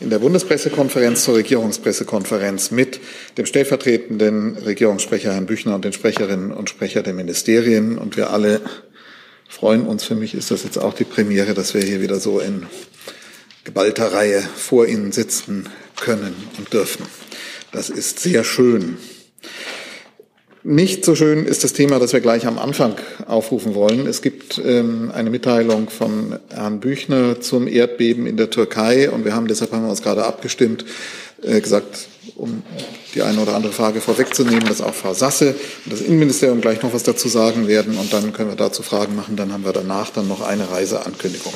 in der Bundespressekonferenz zur Regierungspressekonferenz mit dem stellvertretenden Regierungssprecher Herrn Büchner und den Sprecherinnen und Sprecher der Ministerien. Und wir alle freuen uns. Für mich ist das jetzt auch die Premiere, dass wir hier wieder so in geballter Reihe vor Ihnen sitzen können und dürfen. Das ist sehr schön. Nicht so schön ist das Thema, das wir gleich am Anfang aufrufen wollen. Es gibt ähm, eine Mitteilung von Herrn Büchner zum Erdbeben in der Türkei und wir haben deshalb haben wir uns gerade abgestimmt, äh, gesagt, um die eine oder andere Frage vorwegzunehmen, dass auch Frau Sasse und das Innenministerium gleich noch was dazu sagen werden und dann können wir dazu Fragen machen. Dann haben wir danach dann noch eine Reiseankündigung.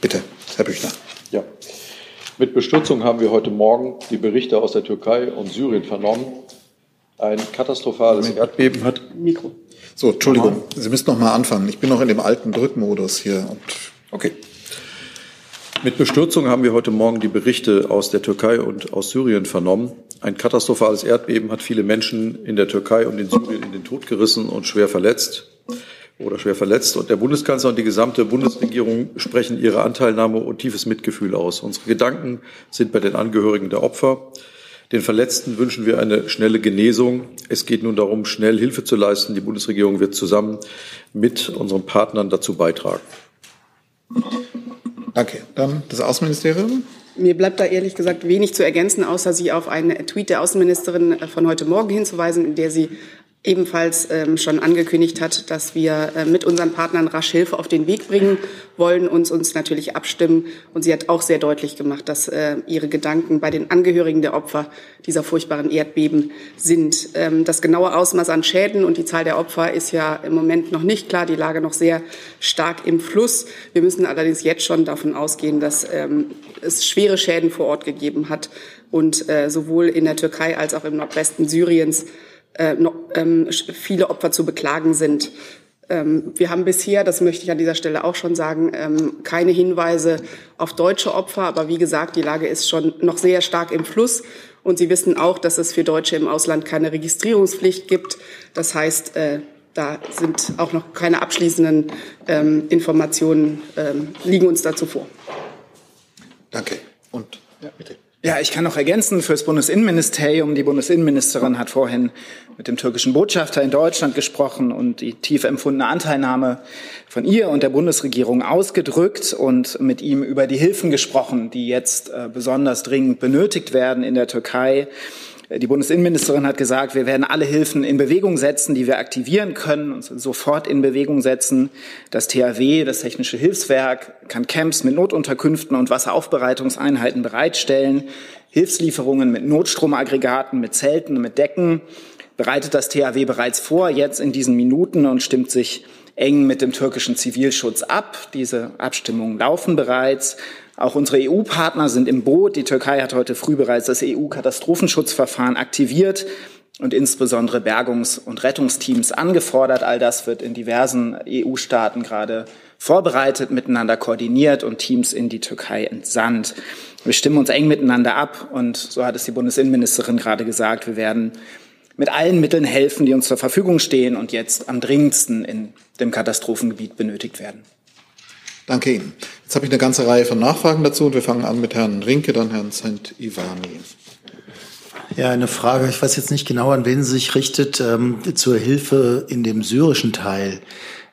Bitte, Herr Büchner. Ja. Mit Bestürzung haben wir heute Morgen die Berichte aus der Türkei und Syrien vernommen. Ein katastrophales Erdbeben hat. Mikro. So, Entschuldigung, Sie müssen noch mal anfangen. Ich bin noch in dem alten Drückmodus hier. Und okay. Mit Bestürzung haben wir heute Morgen die Berichte aus der Türkei und aus Syrien vernommen. Ein katastrophales Erdbeben hat viele Menschen in der Türkei und in Syrien in den Tod gerissen und schwer verletzt oder schwer verletzt. Und der Bundeskanzler und die gesamte Bundesregierung sprechen ihre Anteilnahme und tiefes Mitgefühl aus. Unsere Gedanken sind bei den Angehörigen der Opfer. Den Verletzten wünschen wir eine schnelle Genesung. Es geht nun darum, schnell Hilfe zu leisten. Die Bundesregierung wird zusammen mit unseren Partnern dazu beitragen. Danke. Dann das Außenministerium. Mir bleibt da ehrlich gesagt wenig zu ergänzen, außer Sie auf einen Tweet der Außenministerin von heute Morgen hinzuweisen, in der sie ebenfalls ähm, schon angekündigt hat, dass wir äh, mit unseren Partnern rasch Hilfe auf den Weg bringen wollen, uns uns natürlich abstimmen. Und sie hat auch sehr deutlich gemacht, dass äh, ihre Gedanken bei den Angehörigen der Opfer dieser furchtbaren Erdbeben sind. Ähm, das genaue Ausmaß an Schäden und die Zahl der Opfer ist ja im Moment noch nicht klar, die Lage noch sehr stark im Fluss. Wir müssen allerdings jetzt schon davon ausgehen, dass ähm, es schwere Schäden vor Ort gegeben hat und äh, sowohl in der Türkei als auch im Nordwesten Syriens äh, noch, ähm, viele Opfer zu beklagen sind. Ähm, wir haben bisher, das möchte ich an dieser Stelle auch schon sagen, ähm, keine Hinweise auf deutsche Opfer. Aber wie gesagt, die Lage ist schon noch sehr stark im Fluss. Und Sie wissen auch, dass es für Deutsche im Ausland keine Registrierungspflicht gibt. Das heißt, äh, da sind auch noch keine abschließenden ähm, Informationen, ähm, liegen uns dazu vor. Danke. Und ja, bitte. Ja, ich kann noch ergänzen fürs Bundesinnenministerium. Die Bundesinnenministerin hat vorhin mit dem türkischen Botschafter in Deutschland gesprochen und die tief empfundene Anteilnahme von ihr und der Bundesregierung ausgedrückt und mit ihm über die Hilfen gesprochen, die jetzt äh, besonders dringend benötigt werden in der Türkei. Die Bundesinnenministerin hat gesagt, wir werden alle Hilfen in Bewegung setzen, die wir aktivieren können und sofort in Bewegung setzen. Das THW, das Technische Hilfswerk, kann Camps mit Notunterkünften und Wasseraufbereitungseinheiten bereitstellen. Hilfslieferungen mit Notstromaggregaten, mit Zelten mit Decken bereitet das THW bereits vor, jetzt in diesen Minuten und stimmt sich eng mit dem türkischen Zivilschutz ab. Diese Abstimmungen laufen bereits. Auch unsere EU-Partner sind im Boot. Die Türkei hat heute früh bereits das EU-Katastrophenschutzverfahren aktiviert und insbesondere Bergungs- und Rettungsteams angefordert. All das wird in diversen EU-Staaten gerade vorbereitet, miteinander koordiniert und Teams in die Türkei entsandt. Wir stimmen uns eng miteinander ab und so hat es die Bundesinnenministerin gerade gesagt, wir werden mit allen Mitteln helfen, die uns zur Verfügung stehen und jetzt am dringendsten in dem Katastrophengebiet benötigt werden. Danke Ihnen. Jetzt habe ich eine ganze Reihe von Nachfragen dazu und wir fangen an mit Herrn Rinke, dann Herrn St. Ivani. Ja, eine Frage, ich weiß jetzt nicht genau, an wen sie sich richtet, ähm, zur Hilfe in dem syrischen Teil.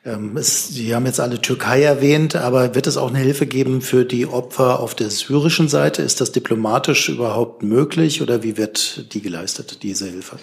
Ähm, es, Sie haben jetzt alle Türkei erwähnt, aber wird es auch eine Hilfe geben für die Opfer auf der syrischen Seite? Ist das diplomatisch überhaupt möglich oder wie wird die geleistet, diese Hilfe?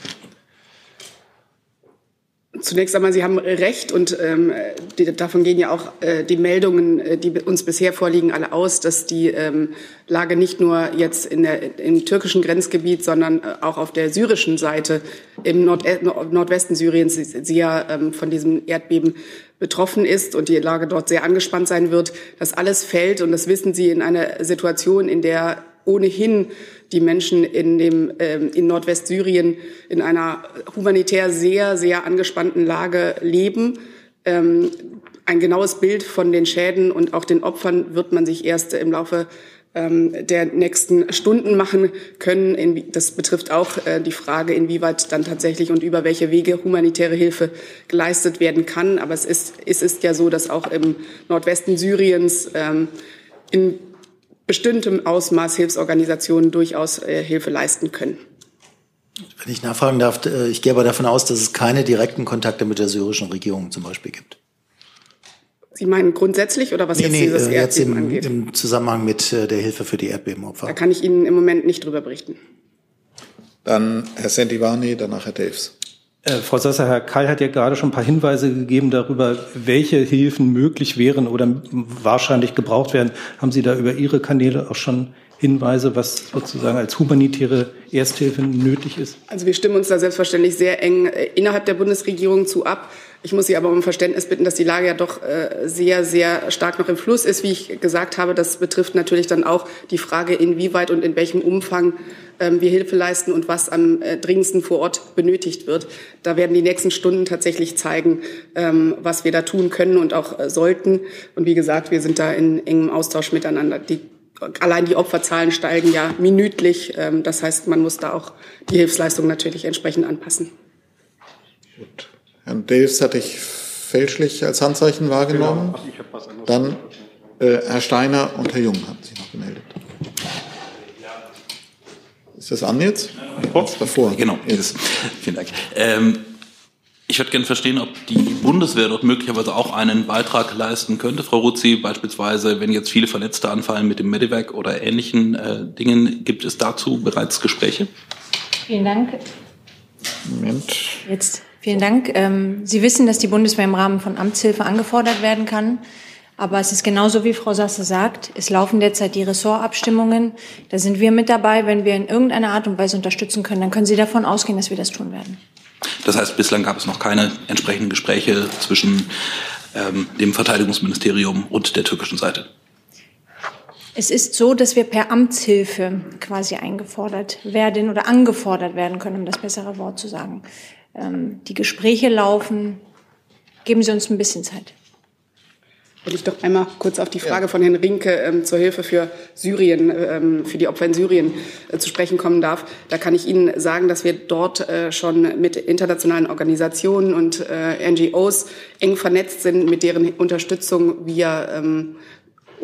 Zunächst einmal, Sie haben recht und ähm, die, davon gehen ja auch äh, die Meldungen, äh, die uns bisher vorliegen, alle aus, dass die ähm, Lage nicht nur jetzt in der, im türkischen Grenzgebiet, sondern äh, auch auf der syrischen Seite im Nord Nordwesten Syriens sehr ähm, von diesem Erdbeben betroffen ist und die Lage dort sehr angespannt sein wird. Das alles fällt und das wissen Sie in einer Situation, in der ohnehin die Menschen in, dem, ähm, in Nordwestsyrien in einer humanitär sehr, sehr angespannten Lage leben. Ähm, ein genaues Bild von den Schäden und auch den Opfern wird man sich erst im Laufe ähm, der nächsten Stunden machen können. Das betrifft auch äh, die Frage, inwieweit dann tatsächlich und über welche Wege humanitäre Hilfe geleistet werden kann. Aber es ist, es ist ja so, dass auch im Nordwesten Syriens in bestimmtem Ausmaß Hilfsorganisationen durchaus äh, Hilfe leisten können. Wenn ich nachfragen darf, äh, ich gehe aber davon aus, dass es keine direkten Kontakte mit der syrischen Regierung zum Beispiel gibt. Sie meinen grundsätzlich oder was nee, jetzt nee, dieses äh, jetzt Erdbeben im, angeht? im Zusammenhang mit der Hilfe für die Erdbebenopfer. Da kann ich Ihnen im Moment nicht drüber berichten. Dann Herr Sentivani, danach Herr Daves. Äh, Frau Sasser, Herr Kall hat ja gerade schon ein paar Hinweise gegeben darüber, welche Hilfen möglich wären oder wahrscheinlich gebraucht werden. Haben Sie da über Ihre Kanäle auch schon Hinweise, was sozusagen als humanitäre Ersthilfe nötig ist? Also wir stimmen uns da selbstverständlich sehr eng äh, innerhalb der Bundesregierung zu ab. Ich muss Sie aber um Verständnis bitten, dass die Lage ja doch äh, sehr, sehr stark noch im Fluss ist. Wie ich gesagt habe, das betrifft natürlich dann auch die Frage, inwieweit und in welchem Umfang ähm, wir Hilfe leisten und was am äh, dringendsten vor Ort benötigt wird. Da werden die nächsten Stunden tatsächlich zeigen, ähm, was wir da tun können und auch sollten. Und wie gesagt, wir sind da in engem Austausch miteinander. Die allein die Opferzahlen steigen ja minütlich. Ähm, das heißt, man muss da auch die Hilfsleistung natürlich entsprechend anpassen. Gut. Herrn Davis hatte ich fälschlich als Handzeichen wahrgenommen. Dann äh, Herr Steiner und Herr Jung haben sich noch gemeldet. Ist das an jetzt? Oh, davor. Genau, jetzt. Vielen Dank. Ähm, ich würde gerne verstehen, ob die Bundeswehr dort möglicherweise auch einen Beitrag leisten könnte. Frau Ruzzi, beispielsweise, wenn jetzt viele Verletzte anfallen mit dem Medivac oder ähnlichen äh, Dingen, gibt es dazu bereits Gespräche? Vielen Dank. Moment. Jetzt. Vielen Dank. Ähm, Sie wissen, dass die Bundeswehr im Rahmen von Amtshilfe angefordert werden kann. Aber es ist genauso, wie Frau Sasse sagt. Es laufen derzeit die Ressortabstimmungen. Da sind wir mit dabei. Wenn wir in irgendeiner Art und Weise unterstützen können, dann können Sie davon ausgehen, dass wir das tun werden. Das heißt, bislang gab es noch keine entsprechenden Gespräche zwischen ähm, dem Verteidigungsministerium und der türkischen Seite. Es ist so, dass wir per Amtshilfe quasi eingefordert werden oder angefordert werden können, um das bessere Wort zu sagen. Ähm, die Gespräche laufen. Geben Sie uns ein bisschen Zeit. Würde ich doch einmal kurz auf die Frage von Herrn Rinke ähm, zur Hilfe für Syrien, ähm, für die Opfer in Syrien äh, zu sprechen kommen darf. Da kann ich Ihnen sagen, dass wir dort äh, schon mit internationalen Organisationen und äh, NGOs eng vernetzt sind, mit deren Unterstützung wir ähm,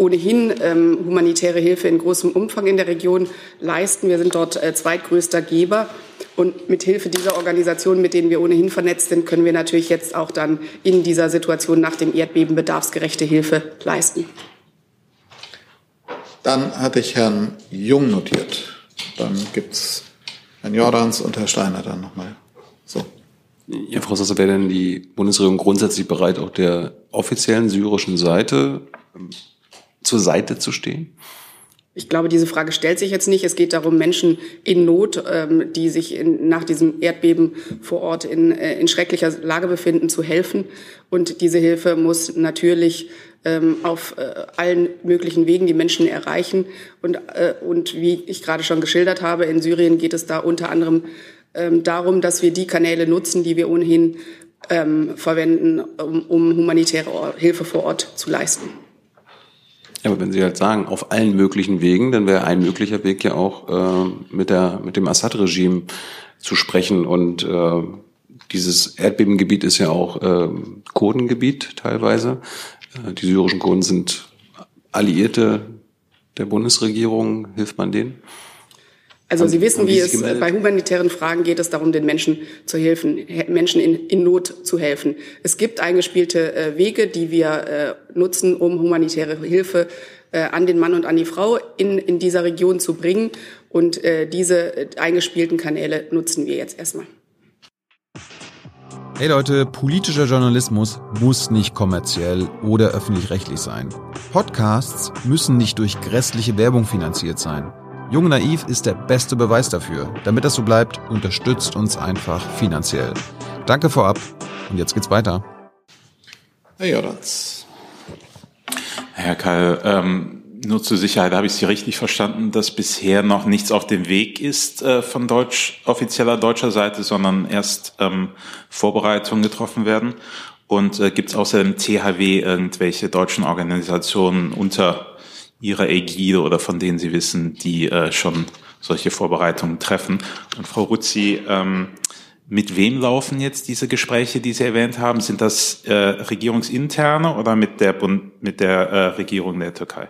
ohnehin ähm, humanitäre Hilfe in großem Umfang in der Region leisten. Wir sind dort äh, zweitgrößter Geber. Und mit Hilfe dieser Organisationen, mit denen wir ohnehin vernetzt sind, können wir natürlich jetzt auch dann in dieser Situation nach dem Erdbeben bedarfsgerechte Hilfe leisten. Dann hatte ich Herrn Jung notiert. Dann gibt's Herrn Jordans und Herr Steiner dann nochmal. So. Ja, Frau Sasser, wäre denn die Bundesregierung grundsätzlich bereit, auch der offiziellen syrischen Seite ähm, zur Seite zu stehen? Ich glaube, diese Frage stellt sich jetzt nicht. Es geht darum, Menschen in Not, ähm, die sich in, nach diesem Erdbeben vor Ort in, äh, in schrecklicher Lage befinden, zu helfen. Und diese Hilfe muss natürlich ähm, auf äh, allen möglichen Wegen die Menschen erreichen. Und, äh, und wie ich gerade schon geschildert habe, in Syrien geht es da unter anderem ähm, darum, dass wir die Kanäle nutzen, die wir ohnehin ähm, verwenden, um, um humanitäre Hilfe vor Ort zu leisten. Ja, aber wenn Sie halt sagen, auf allen möglichen Wegen, dann wäre ein möglicher Weg ja auch äh, mit, der, mit dem Assad-Regime zu sprechen. Und äh, dieses Erdbebengebiet ist ja auch äh, Kurdengebiet teilweise. Äh, die syrischen Kurden sind Alliierte der Bundesregierung. Hilft man denen? Also Sie wissen, wie es bei humanitären Fragen geht es darum, den Menschen zu helfen, Menschen in, in Not zu helfen. Es gibt eingespielte äh, Wege, die wir äh, nutzen, um humanitäre Hilfe äh, an den Mann und an die Frau in, in dieser Region zu bringen. Und äh, diese äh, eingespielten Kanäle nutzen wir jetzt erstmal. Hey Leute, politischer Journalismus muss nicht kommerziell oder öffentlich-rechtlich sein. Podcasts müssen nicht durch grässliche Werbung finanziert sein. Jung Naiv ist der beste Beweis dafür. Damit das so bleibt, unterstützt uns einfach finanziell. Danke vorab und jetzt geht's weiter. Herr Jordans. Herr Kall, ähm, nur zur Sicherheit habe ich Sie richtig verstanden, dass bisher noch nichts auf dem Weg ist äh, von deutsch, offizieller deutscher Seite, sondern erst ähm, Vorbereitungen getroffen werden. Und äh, gibt es außer dem THW irgendwelche deutschen Organisationen unter Ihrer Ägide oder von denen Sie wissen, die äh, schon solche Vorbereitungen treffen. Und Frau Ruzzi, ähm, mit wem laufen jetzt diese Gespräche, die Sie erwähnt haben? Sind das äh, regierungsinterne oder mit der, Bund, mit der äh, Regierung der Türkei?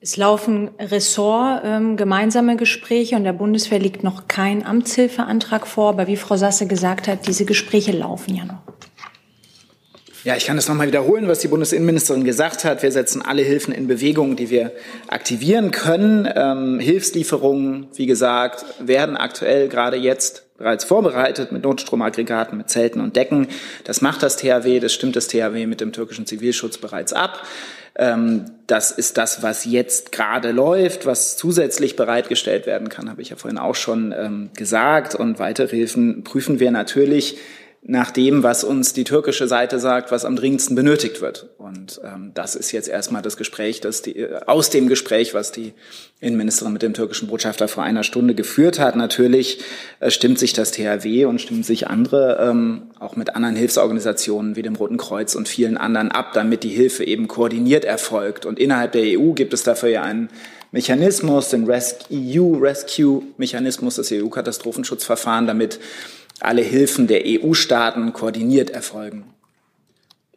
Es laufen Ressort ähm, gemeinsame Gespräche und der Bundeswehr liegt noch kein Amtshilfeantrag vor. Aber wie Frau Sasse gesagt hat, diese Gespräche laufen ja noch. Ja, ich kann das nochmal wiederholen, was die Bundesinnenministerin gesagt hat. Wir setzen alle Hilfen in Bewegung, die wir aktivieren können. Ähm, Hilfslieferungen, wie gesagt, werden aktuell gerade jetzt bereits vorbereitet mit Notstromaggregaten, mit Zelten und Decken. Das macht das THW, das stimmt das THW mit dem türkischen Zivilschutz bereits ab. Ähm, das ist das, was jetzt gerade läuft, was zusätzlich bereitgestellt werden kann, habe ich ja vorhin auch schon ähm, gesagt. Und weitere Hilfen prüfen wir natürlich nach dem, was uns die türkische Seite sagt, was am dringendsten benötigt wird. Und ähm, das ist jetzt erstmal das Gespräch, das die, äh, aus dem Gespräch, was die Innenministerin mit dem türkischen Botschafter vor einer Stunde geführt hat. Natürlich äh, stimmt sich das THW und stimmen sich andere ähm, auch mit anderen Hilfsorganisationen wie dem Roten Kreuz und vielen anderen ab, damit die Hilfe eben koordiniert erfolgt. Und innerhalb der EU gibt es dafür ja einen Mechanismus, den EU Rescue Mechanismus, das EU-Katastrophenschutzverfahren, damit alle Hilfen der EU-Staaten koordiniert erfolgen.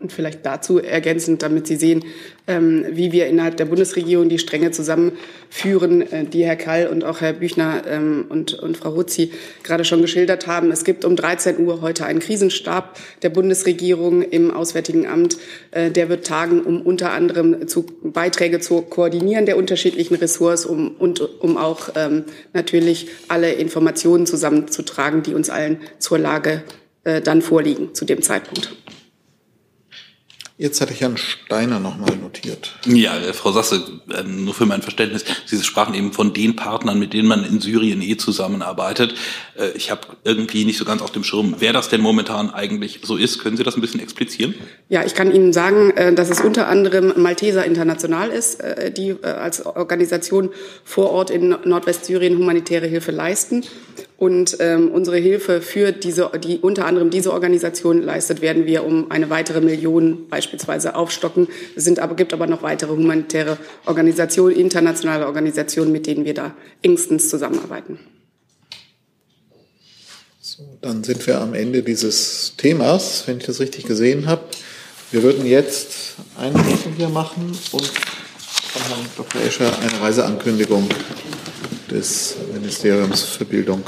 Und vielleicht dazu ergänzend, damit Sie sehen, ähm, wie wir innerhalb der Bundesregierung die Stränge zusammenführen, äh, die Herr Kall und auch Herr Büchner ähm, und, und Frau Ruzzi gerade schon geschildert haben. Es gibt um 13 Uhr heute einen Krisenstab der Bundesregierung im Auswärtigen Amt. Äh, der wird tagen, um unter anderem zu Beiträge zu koordinieren der unterschiedlichen Ressorts um, und um auch ähm, natürlich alle Informationen zusammenzutragen, die uns allen zur Lage äh, dann vorliegen zu dem Zeitpunkt. Jetzt hatte ich Herrn Steiner noch mal notiert. Ja, äh, Frau Sasse, äh, nur für mein Verständnis, Sie sprachen eben von den Partnern, mit denen man in Syrien eh zusammenarbeitet. Äh, ich habe irgendwie nicht so ganz auf dem Schirm, wer das denn momentan eigentlich so ist. Können Sie das ein bisschen explizieren? Ja, ich kann Ihnen sagen, dass es unter anderem Malteser International ist, die als Organisation vor Ort in Nordwestsyrien humanitäre Hilfe leisten. Und ähm, unsere Hilfe für diese, die unter anderem diese Organisation leistet, werden wir um eine weitere Million beispielsweise aufstocken. Es sind aber, gibt aber noch weitere humanitäre Organisationen, internationale Organisationen, mit denen wir da engstens zusammenarbeiten. So, dann sind wir am Ende dieses Themas, wenn ich das richtig gesehen habe. Wir würden jetzt einen Meeting hier machen und von Herrn Dr. Escher eine Reiseankündigung des Ministeriums für Bildung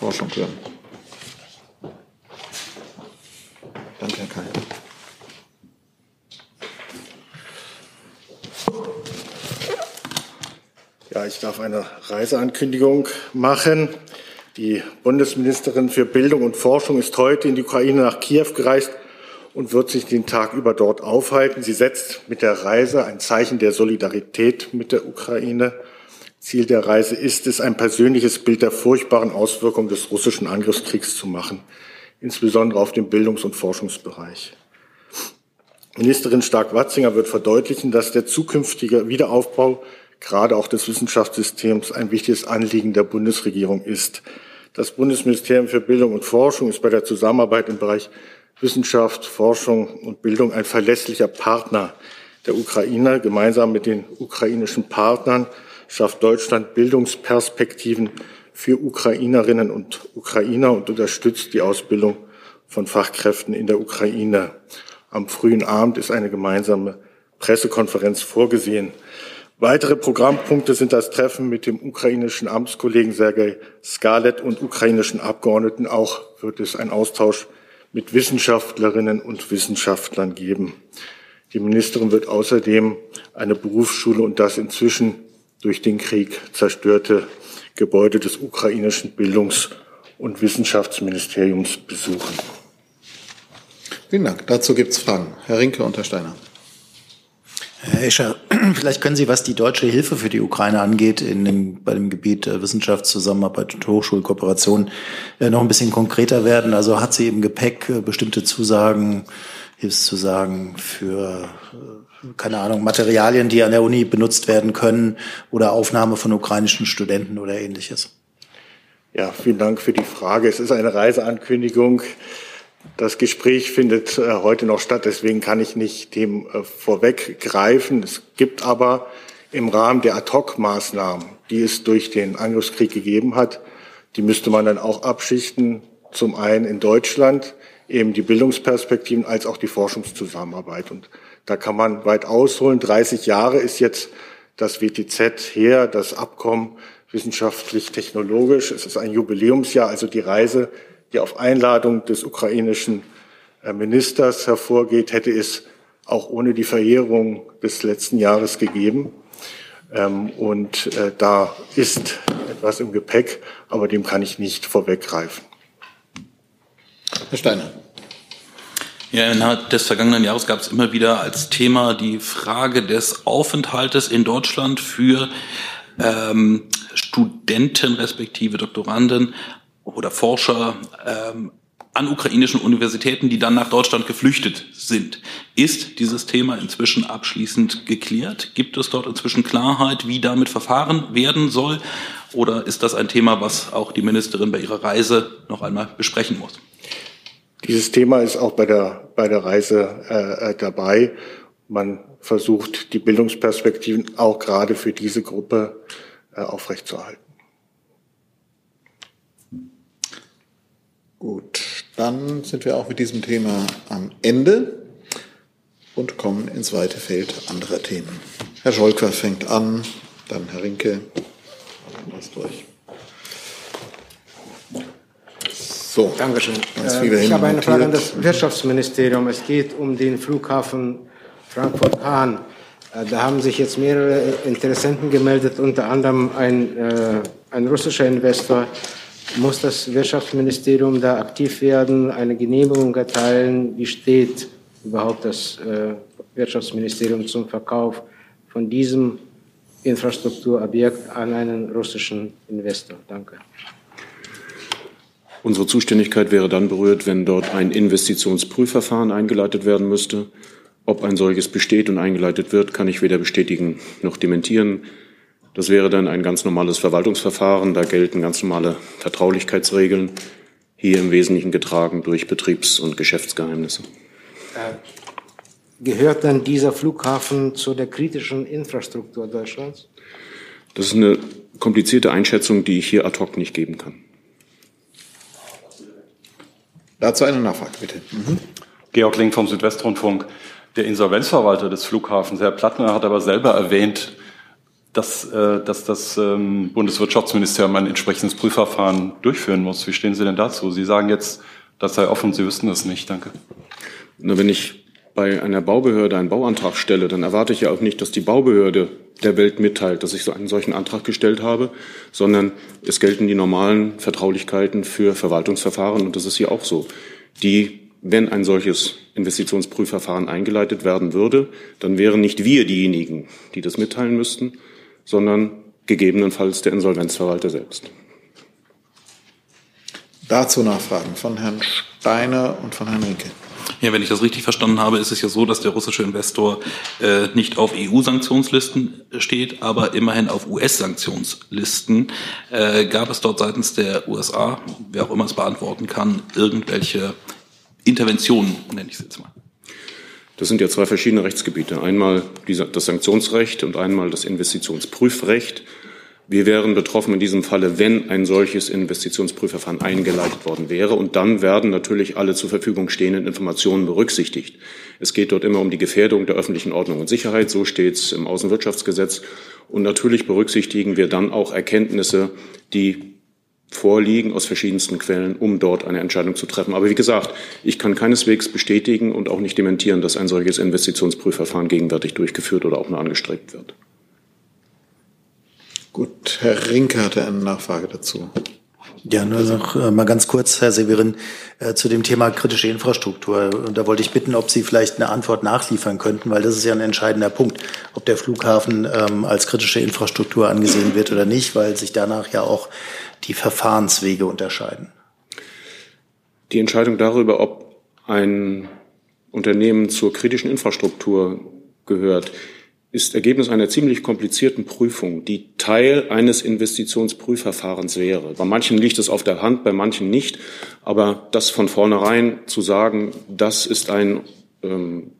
Forschung hören. Danke, Herr Kai. Ja, ich darf eine Reiseankündigung machen. Die Bundesministerin für Bildung und Forschung ist heute in die Ukraine nach Kiew gereist und wird sich den Tag über dort aufhalten. Sie setzt mit der Reise ein Zeichen der Solidarität mit der Ukraine Ziel der Reise ist es, ein persönliches Bild der furchtbaren Auswirkungen des russischen Angriffskriegs zu machen, insbesondere auf dem Bildungs- und Forschungsbereich. Ministerin Stark-Watzinger wird verdeutlichen, dass der zukünftige Wiederaufbau gerade auch des Wissenschaftssystems ein wichtiges Anliegen der Bundesregierung ist. Das Bundesministerium für Bildung und Forschung ist bei der Zusammenarbeit im Bereich Wissenschaft, Forschung und Bildung ein verlässlicher Partner der Ukraine. Gemeinsam mit den ukrainischen Partnern schafft Deutschland Bildungsperspektiven für Ukrainerinnen und Ukrainer und unterstützt die Ausbildung von Fachkräften in der Ukraine. Am frühen Abend ist eine gemeinsame Pressekonferenz vorgesehen. Weitere Programmpunkte sind das Treffen mit dem ukrainischen Amtskollegen Sergei Skalet und ukrainischen Abgeordneten. Auch wird es einen Austausch mit Wissenschaftlerinnen und Wissenschaftlern geben. Die Ministerin wird außerdem eine Berufsschule und das inzwischen durch den Krieg zerstörte Gebäude des ukrainischen Bildungs- und Wissenschaftsministeriums besuchen. Vielen Dank. Dazu gibt es Fragen. Herr Rinke und Herr Steiner. Herr Escher, vielleicht können Sie, was die deutsche Hilfe für die Ukraine angeht, in dem, bei dem Gebiet äh, Wissenschaftszusammenarbeit und Hochschulkooperation äh, noch ein bisschen konkreter werden. Also hat sie im Gepäck äh, bestimmte Zusagen, Hilfszusagen für keine Ahnung, Materialien, die an der Uni benutzt werden können oder Aufnahme von ukrainischen Studenten oder ähnliches? Ja, vielen Dank für die Frage. Es ist eine Reiseankündigung. Das Gespräch findet äh, heute noch statt, deswegen kann ich nicht dem äh, vorweggreifen. Es gibt aber im Rahmen der Ad-Hoc-Maßnahmen, die es durch den Angriffskrieg gegeben hat, die müsste man dann auch abschichten. Zum einen in Deutschland eben die Bildungsperspektiven als auch die Forschungszusammenarbeit. Und Da kann man weit ausholen. 30 Jahre ist jetzt das WTZ her, das Abkommen wissenschaftlich-technologisch. Es ist ein Jubiläumsjahr, also die Reise, die auf Einladung des ukrainischen äh, Ministers hervorgeht, hätte es auch ohne die Verjährung des letzten Jahres gegeben. Ähm, und äh, da ist etwas im Gepäck, aber dem kann ich nicht vorweggreifen. Herr Steiner. Ja, innerhalb des vergangenen Jahres gab es immer wieder als Thema die Frage des Aufenthaltes in Deutschland für ähm, Studenten respektive Doktoranden oder Forscher ähm, an ukrainischen Universitäten, die dann nach Deutschland geflüchtet sind. Ist dieses Thema inzwischen abschließend geklärt? Gibt es dort inzwischen Klarheit, wie damit verfahren werden soll? Oder ist das ein Thema, was auch die Ministerin bei ihrer Reise noch einmal besprechen muss? Dieses Thema ist auch bei der, bei der Reise äh, äh dabei. Man versucht, die Bildungsperspektiven auch gerade für diese Gruppe äh, aufrechtzuerhalten. Gut, dann sind wir auch mit diesem Thema am Ende und kommen ins weite Feld anderer Themen. Herr Scholker fängt an, dann Herr Rinke. Was durch. So, Dankeschön. Äh, ich habe eine Frage an das Wirtschaftsministerium. Es geht um den Flughafen Frankfurt-Hahn. Äh, da haben sich jetzt mehrere Interessenten gemeldet, unter anderem ein, äh, ein russischer Investor. Muss das Wirtschaftsministerium da aktiv werden, eine Genehmigung erteilen? Wie steht überhaupt das äh, Wirtschaftsministerium zum Verkauf von diesem Infrastrukturobjekt an einen russischen Investor? Danke. Unsere Zuständigkeit wäre dann berührt, wenn dort ein Investitionsprüfverfahren eingeleitet werden müsste. Ob ein solches besteht und eingeleitet wird, kann ich weder bestätigen noch dementieren. Das wäre dann ein ganz normales Verwaltungsverfahren. Da gelten ganz normale Vertraulichkeitsregeln, hier im Wesentlichen getragen durch Betriebs- und Geschäftsgeheimnisse. Äh, gehört dann dieser Flughafen zu der kritischen Infrastruktur Deutschlands? Das ist eine komplizierte Einschätzung, die ich hier ad hoc nicht geben kann. Dazu eine Nachfrage, bitte. Mhm. Georg Link vom Südwestrundfunk. Der Insolvenzverwalter des Flughafens, Herr Plattner, hat aber selber erwähnt, dass, äh, dass das ähm, Bundeswirtschaftsministerium ein entsprechendes Prüfverfahren durchführen muss. Wie stehen Sie denn dazu? Sie sagen jetzt, das sei offen, Sie wüssten das nicht. Danke. Na, wenn ich bei einer Baubehörde einen Bauantrag stelle, dann erwarte ich ja auch nicht, dass die Baubehörde der Welt mitteilt, dass ich so einen solchen Antrag gestellt habe, sondern es gelten die normalen Vertraulichkeiten für Verwaltungsverfahren und das ist hier auch so. Die, wenn ein solches Investitionsprüfverfahren eingeleitet werden würde, dann wären nicht wir diejenigen, die das mitteilen müssten, sondern gegebenenfalls der Insolvenzverwalter selbst. Dazu Nachfragen von Herrn Steiner und von Herrn Rinke. Ja, wenn ich das richtig verstanden habe, ist es ja so, dass der russische Investor äh, nicht auf EU-Sanktionslisten steht, aber immerhin auf US-Sanktionslisten. Äh, gab es dort seitens der USA, wer auch immer es beantworten kann, irgendwelche Interventionen, nenne ich es jetzt mal? Das sind ja zwei verschiedene Rechtsgebiete. Einmal das Sanktionsrecht und einmal das Investitionsprüfrecht. Wir wären betroffen in diesem Falle, wenn ein solches Investitionsprüfverfahren eingeleitet worden wäre. Und dann werden natürlich alle zur Verfügung stehenden Informationen berücksichtigt. Es geht dort immer um die Gefährdung der öffentlichen Ordnung und Sicherheit. So steht es im Außenwirtschaftsgesetz. Und natürlich berücksichtigen wir dann auch Erkenntnisse, die vorliegen aus verschiedensten Quellen, um dort eine Entscheidung zu treffen. Aber wie gesagt, ich kann keineswegs bestätigen und auch nicht dementieren, dass ein solches Investitionsprüfverfahren gegenwärtig durchgeführt oder auch nur angestrebt wird. Gut, Herr Rinke hatte eine Nachfrage dazu. Ja, nur noch äh, mal ganz kurz, Herr Severin, äh, zu dem Thema kritische Infrastruktur. Und da wollte ich bitten, ob Sie vielleicht eine Antwort nachliefern könnten, weil das ist ja ein entscheidender Punkt, ob der Flughafen ähm, als kritische Infrastruktur angesehen wird oder nicht, weil sich danach ja auch die Verfahrenswege unterscheiden. Die Entscheidung darüber, ob ein Unternehmen zur kritischen Infrastruktur gehört, ist Ergebnis einer ziemlich komplizierten Prüfung, die Teil eines Investitionsprüfverfahrens wäre. Bei manchen liegt es auf der Hand, bei manchen nicht. Aber das von vornherein zu sagen, das ist ein, ähm,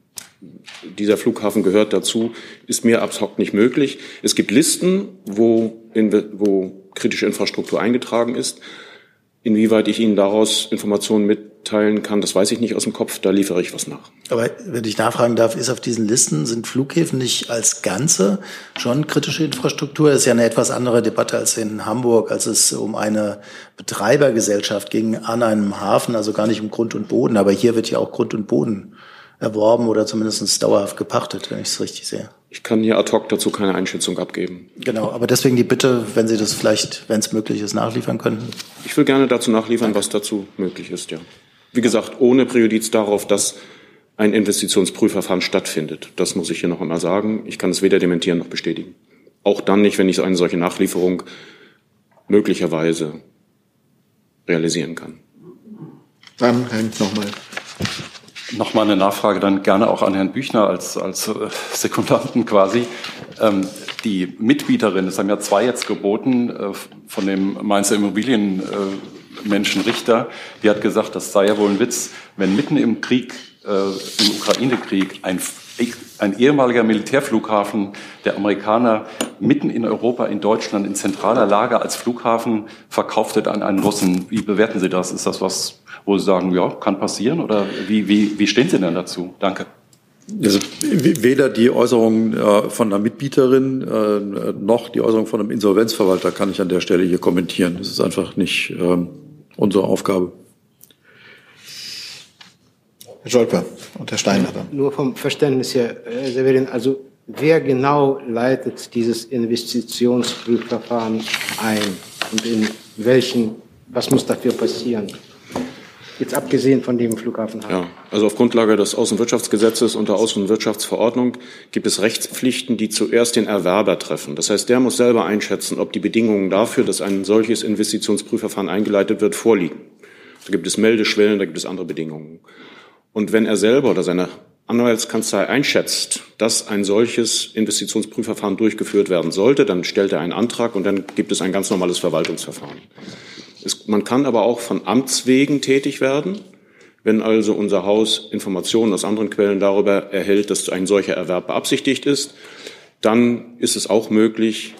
dieser Flughafen gehört dazu, ist mir ad hoc nicht möglich. Es gibt Listen, wo, in, wo kritische Infrastruktur eingetragen ist. Inwieweit ich Ihnen daraus Informationen mit beurteilen kann, das weiß ich nicht aus dem Kopf, da liefere ich was nach. Aber wenn ich nachfragen darf, ist auf diesen Listen, sind Flughäfen nicht als Ganze schon kritische Infrastruktur? Das ist ja eine etwas andere Debatte als in Hamburg, als es um eine Betreibergesellschaft ging an einem Hafen, also gar nicht um Grund und Boden. Aber hier wird ja auch Grund und Boden erworben oder zumindest dauerhaft gepachtet, wenn ich es richtig sehe. Ich kann hier ad hoc dazu keine Einschätzung abgeben. Genau, aber deswegen die Bitte, wenn Sie das vielleicht, wenn es möglich ist, nachliefern könnten. Ich will gerne dazu nachliefern, was dazu möglich ist, ja. Wie gesagt, ohne Präjudiz darauf, dass ein Investitionsprüfverfahren stattfindet. Das muss ich hier noch einmal sagen. Ich kann es weder dementieren noch bestätigen. Auch dann nicht, wenn ich eine solche Nachlieferung möglicherweise realisieren kann. Dann hängt nochmal. Nochmal eine Nachfrage dann gerne auch an Herrn Büchner als, als äh, Sekundanten quasi. Ähm, die Mitbieterin, es haben ja zwei jetzt geboten, äh, von dem Mainzer Immobilienmenschen äh, Richter, die hat gesagt, das sei ja wohl ein Witz, wenn mitten im Krieg, äh, im Ukraine-Krieg, ein, ein ehemaliger Militärflughafen der Amerikaner mitten in Europa, in Deutschland, in zentraler Lage als Flughafen verkauft wird an einen Russen. Wie bewerten Sie das? Ist das was wo Sie sagen, ja, kann passieren? Oder wie, wie, wie stehen Sie denn dazu? Danke. Also weder die Äußerung äh, von einer Mitbieterin äh, noch die Äußerung von einem Insolvenzverwalter kann ich an der Stelle hier kommentieren. Das ist einfach nicht ähm, unsere Aufgabe. Herr Scholper und Herr Steiner dann. Nur vom Verständnis her, Herr Severin, also wer genau leitet dieses Investitionsprüfverfahren ein und in welchen, was muss dafür passieren? Jetzt abgesehen von dem Flughafen Ja, also auf Grundlage des Außenwirtschaftsgesetzes und der Außenwirtschaftsverordnung gibt es Rechtspflichten, die zuerst den Erwerber treffen. Das heißt, der muss selber einschätzen, ob die Bedingungen dafür, dass ein solches Investitionsprüfverfahren eingeleitet wird, vorliegen. Da gibt es Meldeschwellen, da gibt es andere Bedingungen. Und wenn er selber oder seine Anwaltskanzlei einschätzt, dass ein solches Investitionsprüfverfahren durchgeführt werden sollte, dann stellt er einen Antrag und dann gibt es ein ganz normales Verwaltungsverfahren. Es, man kann aber auch von Amts wegen tätig werden. Wenn also unser Haus Informationen aus anderen Quellen darüber erhält, dass ein solcher Erwerb beabsichtigt ist, dann ist es auch möglich,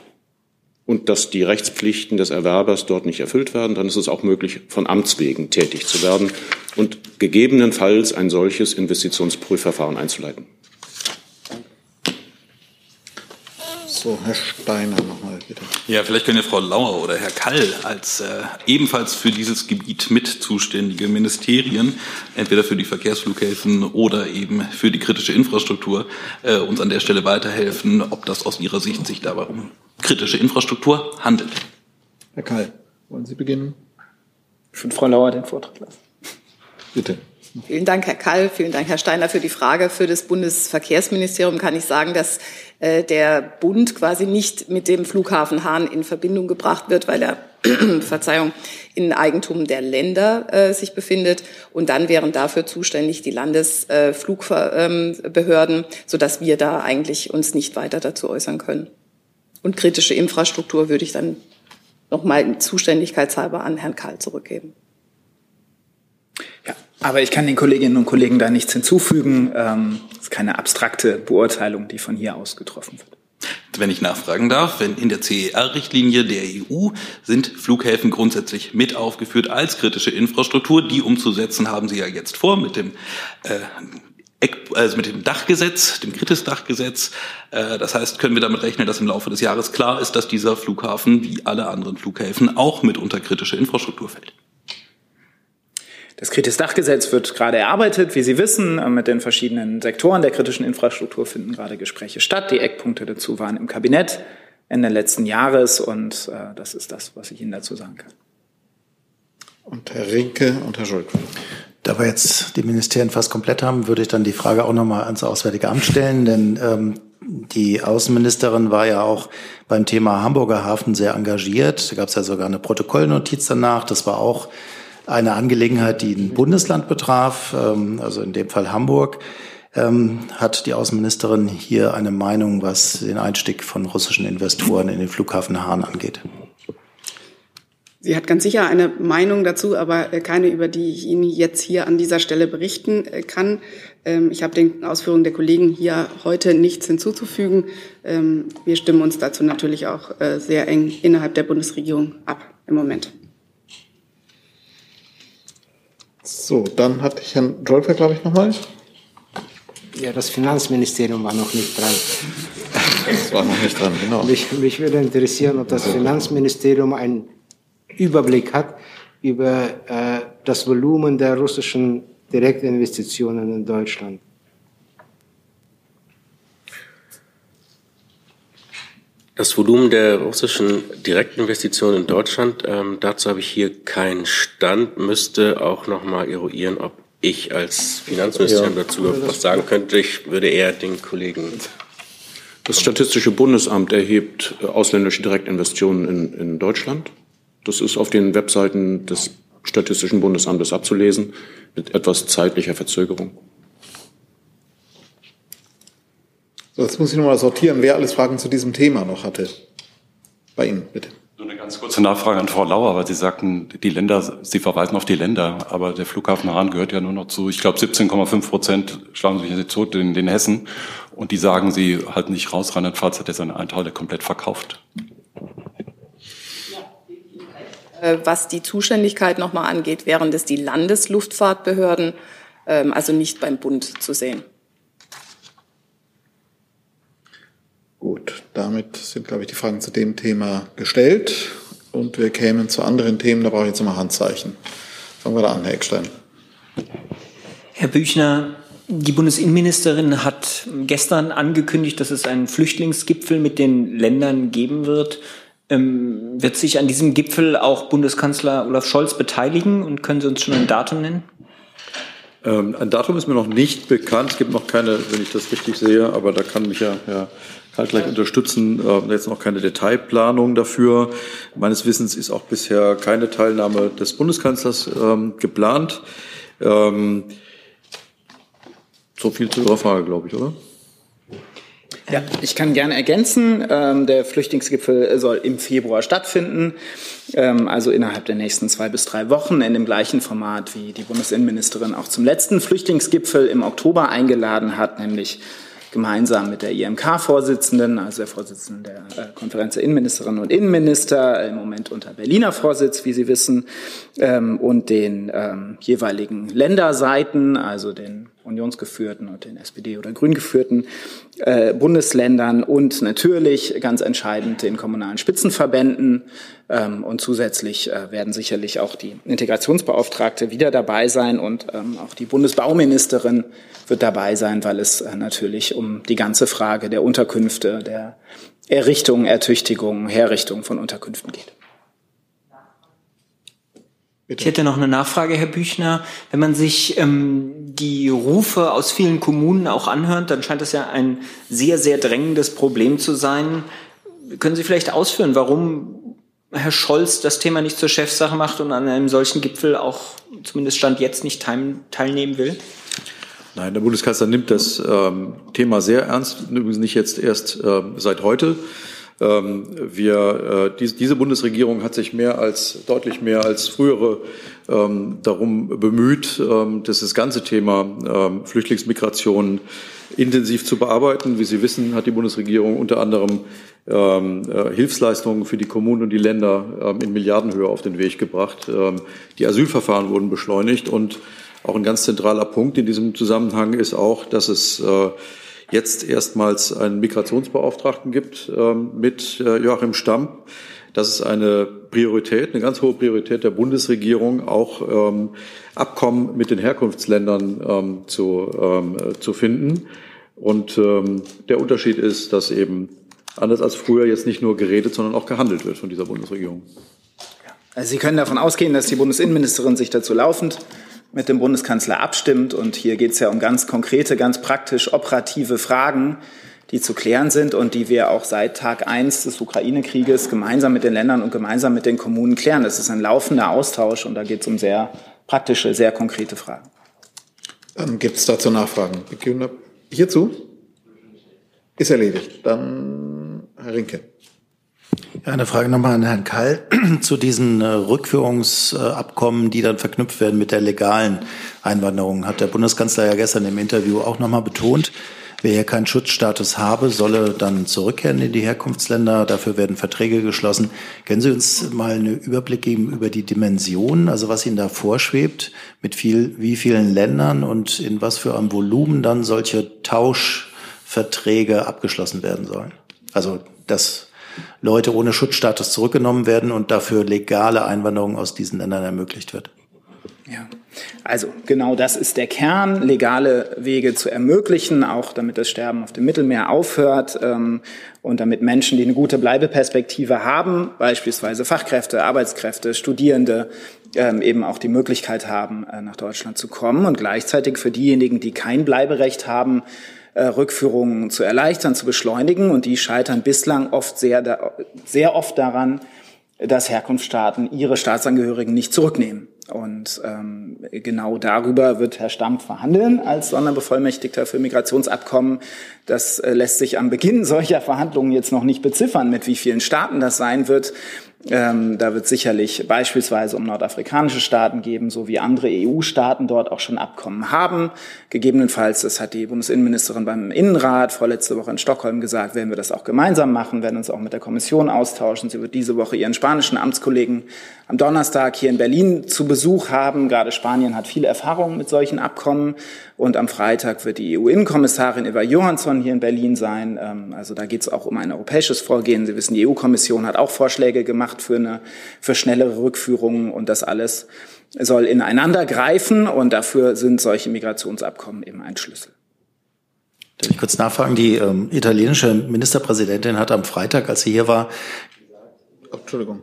und dass die Rechtspflichten des Erwerbers dort nicht erfüllt werden, dann ist es auch möglich, von Amts wegen tätig zu werden und gegebenenfalls ein solches Investitionsprüfverfahren einzuleiten. So, Herr Steiner nochmal bitte. Ja, vielleicht können ja Frau Lauer oder Herr Kall als äh, ebenfalls für dieses Gebiet mit zuständige Ministerien, entweder für die Verkehrsflughäfen oder eben für die kritische Infrastruktur, äh, uns an der Stelle weiterhelfen, ob das aus Ihrer Sicht sich dabei um kritische Infrastruktur handelt. Herr Kall, wollen Sie beginnen? Ich würde Frau Lauer den Vortrag lassen. Bitte. Vielen Dank, Herr Kall. Vielen Dank, Herr Steiner, für die Frage. Für das Bundesverkehrsministerium kann ich sagen, dass äh, der Bund quasi nicht mit dem Flughafen Hahn in Verbindung gebracht wird, weil er Verzeihung, in Eigentum der Länder äh, sich befindet. Und dann wären dafür zuständig die Landesflugbehörden, äh, sodass wir da eigentlich uns nicht weiter dazu äußern können. Und kritische Infrastruktur würde ich dann nochmal zuständigkeitshalber an Herrn Karl zurückgeben. Aber ich kann den Kolleginnen und Kollegen da nichts hinzufügen. Ähm, es ist keine abstrakte Beurteilung, die von hier aus getroffen wird. Wenn ich nachfragen darf, wenn in der CER-Richtlinie der EU sind Flughäfen grundsätzlich mit aufgeführt als kritische Infrastruktur. Die umzusetzen haben Sie ja jetzt vor mit dem äh, also mit dem Dachgesetz, dem Kritis-Dachgesetz. Äh, das heißt, können wir damit rechnen, dass im Laufe des Jahres klar ist, dass dieser Flughafen wie alle anderen Flughäfen auch mit unter kritische Infrastruktur fällt. Das Kritis-Dachgesetz wird gerade erarbeitet. Wie Sie wissen, mit den verschiedenen Sektoren der kritischen Infrastruktur finden gerade Gespräche statt. Die Eckpunkte dazu waren im Kabinett Ende letzten Jahres und äh, das ist das, was ich Ihnen dazu sagen kann. Und Herr Rinke und Herr Schulz. Da wir jetzt die Ministerien fast komplett haben, würde ich dann die Frage auch nochmal ans Auswärtige Amt stellen, denn ähm, die Außenministerin war ja auch beim Thema Hamburger Hafen sehr engagiert. Da gab es ja sogar eine Protokollnotiz danach. Das war auch eine Angelegenheit, die ein Bundesland betraf, ähm, also in dem Fall Hamburg. Ähm, hat die Außenministerin hier eine Meinung, was den Einstieg von russischen Investoren in den Flughafen Hahn angeht? Sie hat ganz sicher eine Meinung dazu, aber keine, über die ich Ihnen jetzt hier an dieser Stelle berichten äh, kann. Ähm, ich habe den Ausführungen der Kollegen hier heute nichts hinzuzufügen. Wir stimmen uns dazu natürlich auch äh, sehr eng innerhalb der Bundesregierung ab im Moment. So, dann hatte ich Herrn Drolper, glaube ich, nochmal. Ja, das Finanzministerium war noch nicht dran. Das war noch nicht dran, genau. Mich, mich würde interessieren, ob das Finanzministerium einen Überblick hat über äh, das Volumen der russischen Direktinvestitionen in Deutschland. Das Volumen der russischen Direktinvestitionen in Deutschland, ähm, dazu habe ich hier keinen Stand, müsste auch noch mal eruieren, ob ich als Finanzministerium ja. dazu was sagen könnte. Ich würde eher den Kollegen. Das Statistische Bundesamt erhebt äh, ausländische Direktinvestitionen in, in Deutschland. Das ist auf den Webseiten des Statistischen Bundesamtes abzulesen, mit etwas zeitlicher Verzögerung. So, jetzt muss ich nochmal sortieren, wer alles Fragen zu diesem Thema noch hatte. Bei Ihnen, bitte. Nur eine ganz kurze Nachfrage an Frau Lauer, weil Sie sagten, die Länder, Sie verweisen auf die Länder, aber der Flughafen Hahn gehört ja nur noch zu, ich glaube, 17,5 Prozent, schlagen sich jetzt tot, in den Hessen. Und die sagen, sie halten nicht raus, Rheinland-Pfalz hat ja seine Anteile komplett verkauft. Äh, was die Zuständigkeit nochmal angeht, wären das die Landesluftfahrtbehörden, ähm, also nicht beim Bund zu sehen. Gut, damit sind, glaube ich, die Fragen zu dem Thema gestellt. Und wir kämen zu anderen Themen, da brauche ich jetzt nochmal Handzeichen. Fangen wir da an, Herr Eckstein. Herr Büchner, die Bundesinnenministerin hat gestern angekündigt, dass es einen Flüchtlingsgipfel mit den Ländern geben wird. Ähm, wird sich an diesem Gipfel auch Bundeskanzler Olaf Scholz beteiligen und können Sie uns schon ein Datum nennen? Ähm, ein Datum ist mir noch nicht bekannt. Es gibt noch keine, wenn ich das richtig sehe, aber da kann mich ja Herr Karl gleich unterstützen. Äh, jetzt noch keine Detailplanung dafür. Meines Wissens ist auch bisher keine Teilnahme des Bundeskanzlers ähm, geplant. Ähm, so viel zu Ihrer Frage, glaube ich, oder? Ja, ich kann gerne ergänzen. Ähm, der Flüchtlingsgipfel soll im Februar stattfinden, ähm, also innerhalb der nächsten zwei bis drei Wochen in dem gleichen Format, wie die Bundesinnenministerin auch zum letzten Flüchtlingsgipfel im Oktober eingeladen hat, nämlich gemeinsam mit der IMK-Vorsitzenden, also der Vorsitzenden der äh, Konferenz der Innenministerinnen und Innenminister, im Moment unter Berliner Vorsitz, wie Sie wissen, ähm, und den ähm, jeweiligen Länderseiten, also den unionsgeführten und den SPD- oder grün geführten äh, Bundesländern und natürlich ganz entscheidend den kommunalen Spitzenverbänden. Ähm, und zusätzlich äh, werden sicherlich auch die Integrationsbeauftragte wieder dabei sein und ähm, auch die Bundesbauministerin wird dabei sein, weil es äh, natürlich um die ganze Frage der Unterkünfte, der Errichtung, Ertüchtigung, Herrichtung von Unterkünften geht. Ich hätte noch eine Nachfrage, Herr Büchner. Wenn man sich ähm, die Rufe aus vielen Kommunen auch anhört, dann scheint das ja ein sehr, sehr drängendes Problem zu sein. Können Sie vielleicht ausführen, warum Herr Scholz das Thema nicht zur Chefsache macht und an einem solchen Gipfel auch zumindest Stand jetzt nicht teilnehmen will? Nein, der Bundeskanzler nimmt das ähm, Thema sehr ernst, übrigens nicht jetzt erst äh, seit heute. Ähm, wir, äh, die, diese Bundesregierung hat sich mehr als, deutlich mehr als frühere ähm, darum bemüht, ähm, das ganze Thema Flüchtlingsmigration intensiv zu bearbeiten. Wie Sie wissen, hat die Bundesregierung unter anderem äh, Hilfsleistungen für die Kommunen und die Länder in Milliardenhöhe auf den Weg gebracht. Die Asylverfahren wurden beschleunigt und auch ein ganz zentraler Punkt in diesem Zusammenhang ist auch, dass es äh, jetzt erstmals einen Migrationsbeauftragten gibt ähm, mit äh, Joachim Stamm. Das ist eine Priorität, eine ganz hohe Priorität der Bundesregierung, auch ähm, Abkommen mit den Herkunftsländern ähm, zu, ähm, zu finden. Und der Unterschied ist, dass eben anders als früher jetzt nicht nur geredet, sondern auch gehandelt wird von dieser Bundesregierung. Also Sie können davon ausgehen, dass die Bundesinnenministerin sich dazu laufend mit dem Bundeskanzler abstimmt. Und hier geht es ja um ganz konkrete, ganz praktisch operative Fragen, die zu klären sind und die wir auch seit Tag eins des Ukraine-Krieges gemeinsam mit den Ländern und gemeinsam mit den Kommunen klären. Das ist ein laufender Austausch und da geht es um sehr praktische, sehr konkrete Fragen. Dann gibt es dazu Nachfragen. Hierzu? Ist erledigt. Dann Herr Rinke. Ja, eine Frage nochmal an Herrn Kall zu diesen äh, Rückführungsabkommen, die dann verknüpft werden mit der legalen Einwanderung. Hat der Bundeskanzler ja gestern im Interview auch nochmal betont. Wer hier keinen Schutzstatus habe, solle dann zurückkehren in die Herkunftsländer. Dafür werden Verträge geschlossen. Können Sie uns mal einen Überblick geben über die Dimensionen, also was Ihnen da vorschwebt, mit viel, wie vielen Ländern und in was für einem Volumen dann solche Tauschverträge abgeschlossen werden sollen? Also, dass Leute ohne Schutzstatus zurückgenommen werden und dafür legale Einwanderung aus diesen Ländern ermöglicht wird. Ja. Also genau das ist der Kern, legale Wege zu ermöglichen, auch damit das Sterben auf dem Mittelmeer aufhört ähm, und damit Menschen, die eine gute Bleibeperspektive haben, beispielsweise Fachkräfte, Arbeitskräfte, Studierende, ähm, eben auch die Möglichkeit haben, äh, nach Deutschland zu kommen und gleichzeitig für diejenigen, die kein Bleiberecht haben, äh, Rückführungen zu erleichtern, zu beschleunigen. Und die scheitern bislang oft sehr, sehr oft daran, dass Herkunftsstaaten ihre Staatsangehörigen nicht zurücknehmen. Und ähm, genau darüber wird Herr Stamp verhandeln als Sonderbevollmächtigter für Migrationsabkommen. Das äh, lässt sich am Beginn solcher Verhandlungen jetzt noch nicht beziffern, mit wie vielen Staaten das sein wird. Ähm, da wird sicherlich beispielsweise um nordafrikanische Staaten geben, so wie andere EU-Staaten dort auch schon Abkommen haben. Gegebenenfalls, das hat die Bundesinnenministerin beim Innenrat vorletzte Woche in Stockholm gesagt, werden wir das auch gemeinsam machen, werden uns auch mit der Kommission austauschen. Sie wird diese Woche ihren spanischen Amtskollegen am Donnerstag hier in Berlin zu Besuch haben. Gerade Spanien hat viele Erfahrungen mit solchen Abkommen. Und am Freitag wird die EU-Innenkommissarin Eva Johansson hier in Berlin sein. Ähm, also da geht es auch um ein europäisches Vorgehen. Sie wissen, die EU-Kommission hat auch Vorschläge gemacht für, eine, für schnellere Rückführungen und das alles soll ineinander greifen und dafür sind solche Migrationsabkommen eben ein Schlüssel. Darf ich kurz nachfragen? Die ähm, italienische Ministerpräsidentin hat am Freitag, als sie hier war, Entschuldigung.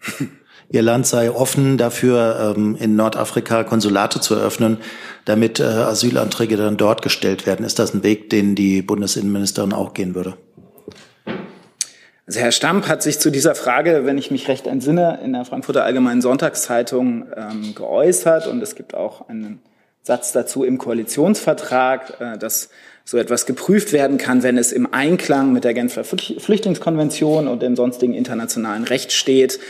Ihr Land sei offen dafür, ähm, in Nordafrika Konsulate zu eröffnen, damit äh, Asylanträge dann dort gestellt werden. Ist das ein Weg, den die Bundesinnenministerin auch gehen würde? Also Herr Stamp hat sich zu dieser Frage, wenn ich mich recht entsinne, in der Frankfurter Allgemeinen Sonntagszeitung ähm, geäußert und es gibt auch einen Satz dazu im Koalitionsvertrag, äh, dass so etwas geprüft werden kann, wenn es im Einklang mit der Genfer Flüchtlingskonvention und dem sonstigen internationalen Recht steht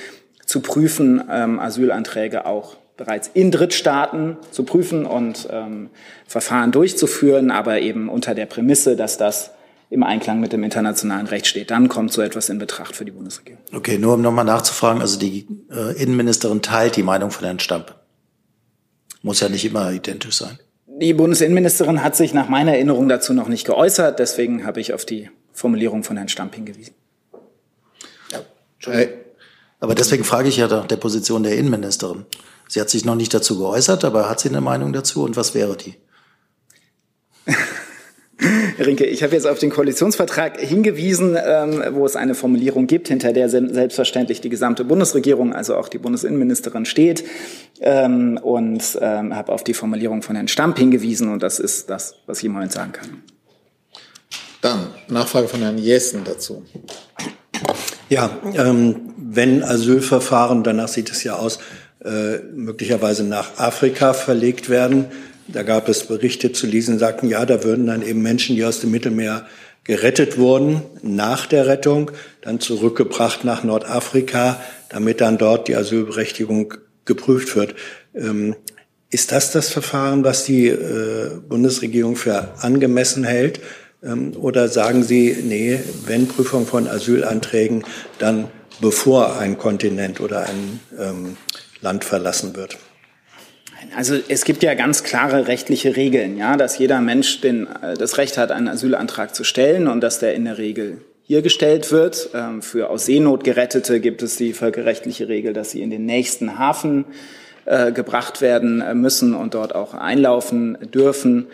zu prüfen, ähm, Asylanträge auch bereits in Drittstaaten zu prüfen und ähm, Verfahren durchzuführen, aber eben unter der Prämisse, dass das im Einklang mit dem internationalen Recht steht. Dann kommt so etwas in Betracht für die Bundesregierung. Okay, nur um nochmal nachzufragen, also die äh, Innenministerin teilt die Meinung von Herrn Stamp. Muss ja nicht immer identisch sein. Die Bundesinnenministerin hat sich nach meiner Erinnerung dazu noch nicht geäußert, deswegen habe ich auf die Formulierung von Herrn Stamp hingewiesen. Ja, aber deswegen frage ich ja nach der Position der Innenministerin. Sie hat sich noch nicht dazu geäußert, aber hat sie eine Meinung dazu und was wäre die? Herr Rinke, ich habe jetzt auf den Koalitionsvertrag hingewiesen, ähm, wo es eine Formulierung gibt, hinter der selbstverständlich die gesamte Bundesregierung, also auch die Bundesinnenministerin steht, ähm, und ähm, habe auf die Formulierung von Herrn Stamp hingewiesen, und das ist das, was ich im Moment sagen kann. Dann Nachfrage von Herrn Jessen dazu. Ja, ähm, wenn Asylverfahren, danach sieht es ja aus, äh, möglicherweise nach Afrika verlegt werden. Da gab es Berichte zu lesen, sagten, ja, da würden dann eben Menschen, die aus dem Mittelmeer gerettet wurden, nach der Rettung, dann zurückgebracht nach Nordafrika, damit dann dort die Asylberechtigung geprüft wird. Ähm, ist das das Verfahren, was die äh, Bundesregierung für angemessen hält? Ähm, oder sagen Sie, nee, wenn Prüfung von Asylanträgen, dann bevor ein Kontinent oder ein ähm, Land verlassen wird? Also es gibt ja ganz klare rechtliche Regeln, ja, dass jeder Mensch den, äh, das Recht hat, einen Asylantrag zu stellen und dass der in der Regel hier gestellt wird. Ähm, für aus Seenot Gerettete gibt es die völkerrechtliche Regel, dass sie in den nächsten Hafen äh, gebracht werden äh, müssen und dort auch einlaufen dürfen.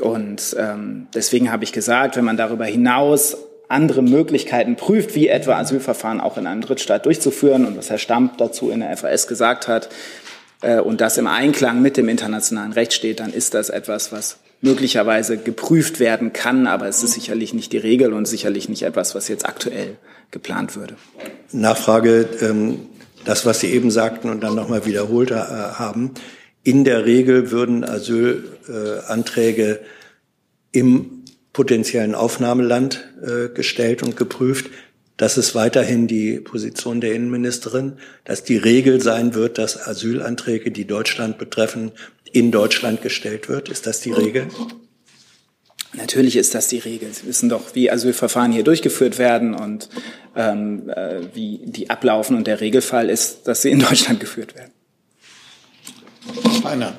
Und ähm, deswegen habe ich gesagt, wenn man darüber hinaus andere Möglichkeiten prüft, wie etwa Asylverfahren auch in einem Drittstaat durchzuführen und was Herr Stamp dazu in der FAS gesagt hat, äh, und das im Einklang mit dem internationalen Recht steht, dann ist das etwas, was möglicherweise geprüft werden kann, aber es ist sicherlich nicht die Regel und sicherlich nicht etwas, was jetzt aktuell geplant würde. Nachfrage, ähm, das, was Sie eben sagten und dann nochmal wiederholt äh, haben. In der Regel würden Asylanträge im potenziellen Aufnahmeland äh, gestellt und geprüft. Das ist weiterhin die Position der Innenministerin, dass die Regel sein wird, dass Asylanträge, die Deutschland betreffen, in Deutschland gestellt wird. Ist das die Regel? Natürlich ist das die Regel. Sie wissen doch, wie Asylverfahren hier durchgeführt werden und ähm, äh, wie die ablaufen. Und der Regelfall ist, dass sie in Deutschland geführt werden. Einer.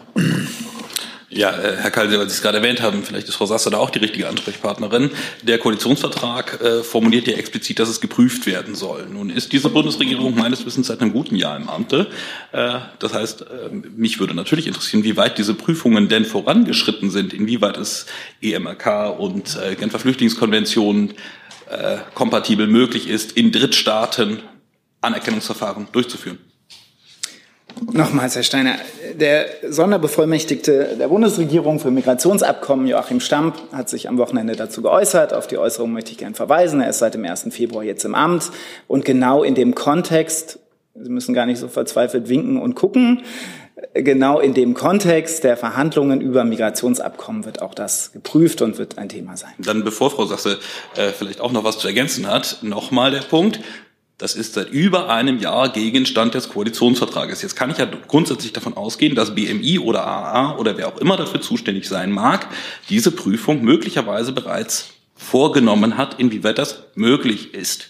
Ja, äh, Herr Kalse, weil Sie es gerade erwähnt haben, vielleicht ist Frau Sasser da auch die richtige Ansprechpartnerin. Der Koalitionsvertrag äh, formuliert ja explizit, dass es geprüft werden soll. Nun ist diese Bundesregierung meines Wissens seit einem guten Jahr im Amte. Äh, das heißt, äh, mich würde natürlich interessieren, wie weit diese Prüfungen denn vorangeschritten sind, inwieweit es EMRK und äh, Genfer Flüchtlingskonvention äh, kompatibel möglich ist, in Drittstaaten Anerkennungsverfahren durchzuführen. Nochmals, Herr Steiner, der Sonderbevollmächtigte der Bundesregierung für Migrationsabkommen, Joachim Stamp, hat sich am Wochenende dazu geäußert. Auf die Äußerung möchte ich gern verweisen. Er ist seit dem 1. Februar jetzt im Amt. Und genau in dem Kontext, Sie müssen gar nicht so verzweifelt winken und gucken, genau in dem Kontext der Verhandlungen über Migrationsabkommen wird auch das geprüft und wird ein Thema sein. Dann, bevor Frau Sasse äh, vielleicht auch noch was zu ergänzen hat, nochmal der Punkt. Das ist seit über einem Jahr Gegenstand des Koalitionsvertrages. Jetzt kann ich ja grundsätzlich davon ausgehen, dass BMI oder AA oder wer auch immer dafür zuständig sein mag, diese Prüfung möglicherweise bereits vorgenommen hat, inwieweit das möglich ist.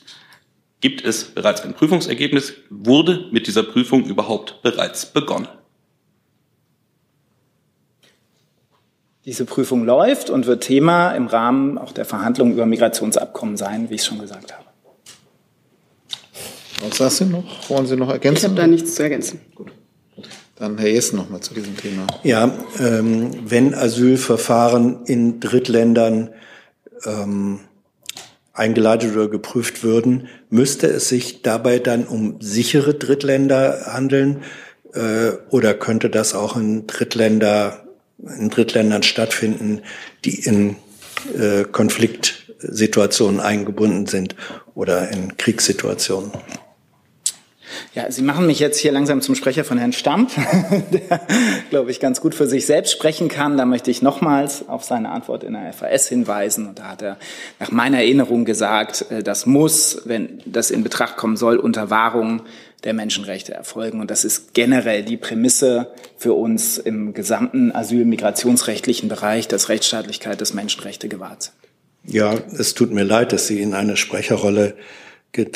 Gibt es bereits ein Prüfungsergebnis? Wurde mit dieser Prüfung überhaupt bereits begonnen? Diese Prüfung läuft und wird Thema im Rahmen auch der Verhandlungen über Migrationsabkommen sein, wie ich es schon gesagt habe. Was sagst du noch? Wollen Sie noch ergänzen? Ich habe da nichts zu ergänzen. Gut. Dann Herr Jessen noch mal zu diesem Thema. Ja, ähm, wenn Asylverfahren in Drittländern ähm, eingeleitet oder geprüft würden, müsste es sich dabei dann um sichere Drittländer handeln äh, oder könnte das auch in Drittländer in Drittländern stattfinden, die in äh, Konfliktsituationen eingebunden sind oder in Kriegssituationen? Ja, Sie machen mich jetzt hier langsam zum Sprecher von Herrn Stamp, der, glaube ich, ganz gut für sich selbst sprechen kann. Da möchte ich nochmals auf seine Antwort in der FAS hinweisen. Und da hat er nach meiner Erinnerung gesagt, äh, das muss, wenn das in Betracht kommen soll, unter Wahrung der Menschenrechte erfolgen. Und das ist generell die Prämisse für uns im gesamten asyl-migrationsrechtlichen Bereich, dass Rechtsstaatlichkeit, des Menschenrechte gewahrt sind. Ja, es tut mir leid, dass Sie in eine Sprecherrolle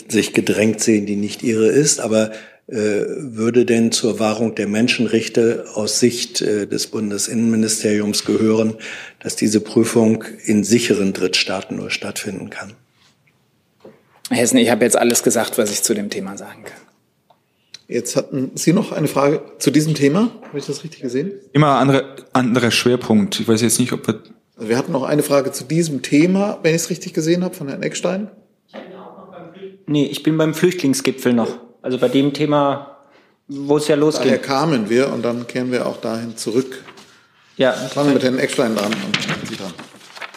sich gedrängt sehen, die nicht ihre ist. Aber äh, würde denn zur Wahrung der Menschenrechte aus Sicht äh, des Bundesinnenministeriums gehören, dass diese Prüfung in sicheren Drittstaaten nur stattfinden kann? Herr Hessen, ich habe jetzt alles gesagt, was ich zu dem Thema sagen kann. Jetzt hatten Sie noch eine Frage zu diesem Thema. Habe ich das richtig gesehen? Immer andere, anderer Schwerpunkt. Ich weiß jetzt nicht, ob wir. Also wir hatten noch eine Frage zu diesem Thema, wenn ich es richtig gesehen habe, von Herrn Eckstein. Nee, ich bin beim Flüchtlingsgipfel noch. Also bei dem Thema, wo es ja losgeht. Daher kamen wir und dann kehren wir auch dahin zurück. Ja. Fangen wir mit Herrn Eckstein an und Sie dran.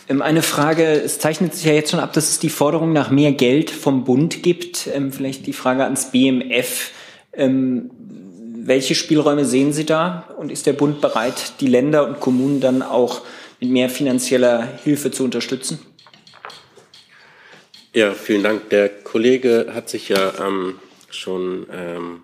Ähm, eine Frage, es zeichnet sich ja jetzt schon ab, dass es die Forderung nach mehr Geld vom Bund gibt. Ähm, vielleicht die Frage ans BMF. Ähm, welche Spielräume sehen Sie da? Und ist der Bund bereit, die Länder und Kommunen dann auch mit mehr finanzieller Hilfe zu unterstützen? Ja, vielen Dank. Der Kollege hat sich ja ähm, schon ähm,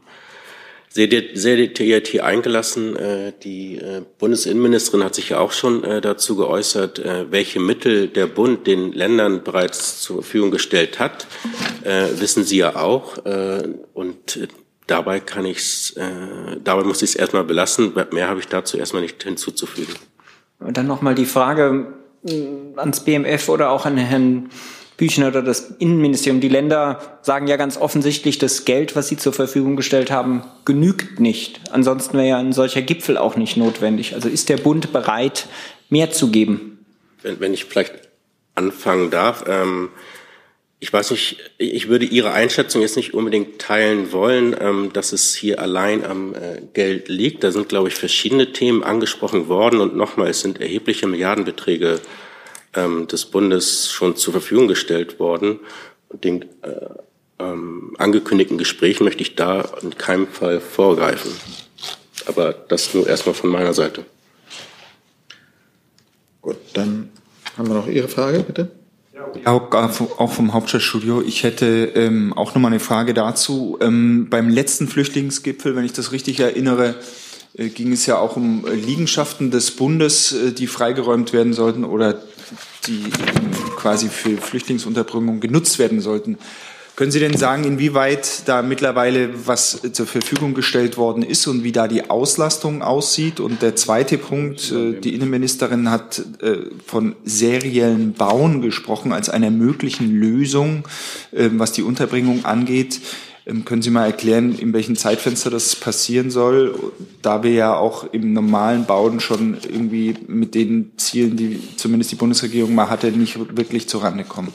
sehr, sehr detailliert hier eingelassen. Äh, die äh, Bundesinnenministerin hat sich ja auch schon äh, dazu geäußert, äh, welche Mittel der Bund den Ländern bereits zur Verfügung gestellt hat. Äh, wissen Sie ja auch. Äh, und dabei kann ich's, äh, dabei muss ich es erstmal belassen. Mehr habe ich dazu erstmal nicht hinzuzufügen. Und dann nochmal die Frage äh, ans BMF oder auch an Herrn Büchner oder das Innenministerium. Die Länder sagen ja ganz offensichtlich, das Geld, was sie zur Verfügung gestellt haben, genügt nicht. Ansonsten wäre ja ein solcher Gipfel auch nicht notwendig. Also ist der Bund bereit, mehr zu geben? Wenn, wenn ich vielleicht anfangen darf. Ähm, ich weiß nicht, ich würde Ihre Einschätzung jetzt nicht unbedingt teilen wollen, ähm, dass es hier allein am äh, Geld liegt. Da sind, glaube ich, verschiedene Themen angesprochen worden und nochmal, es sind erhebliche Milliardenbeträge ähm, des Bundes schon zur Verfügung gestellt worden. Und den äh, ähm, angekündigten Gesprächen möchte ich da in keinem Fall vorgreifen. Aber das nur erstmal von meiner Seite. Gut, dann haben wir noch Ihre Frage, bitte. Auch, auch vom Hauptstadtstudio. Ich hätte ähm, auch nochmal eine Frage dazu. Ähm, beim letzten Flüchtlingsgipfel, wenn ich das richtig erinnere, äh, ging es ja auch um äh, Liegenschaften des Bundes, äh, die freigeräumt werden sollten oder die quasi für Flüchtlingsunterbringung genutzt werden sollten. Können Sie denn sagen, inwieweit da mittlerweile was zur Verfügung gestellt worden ist und wie da die Auslastung aussieht? Und der zweite Punkt, äh, die Innenministerin hat äh, von seriellen Bauen gesprochen als einer möglichen Lösung, äh, was die Unterbringung angeht. Ähm, können Sie mal erklären, in welchem Zeitfenster das passieren soll, da wir ja auch im normalen Bauen schon irgendwie mit den Zielen, die zumindest die Bundesregierung mal hatte, nicht wirklich zurande kommen?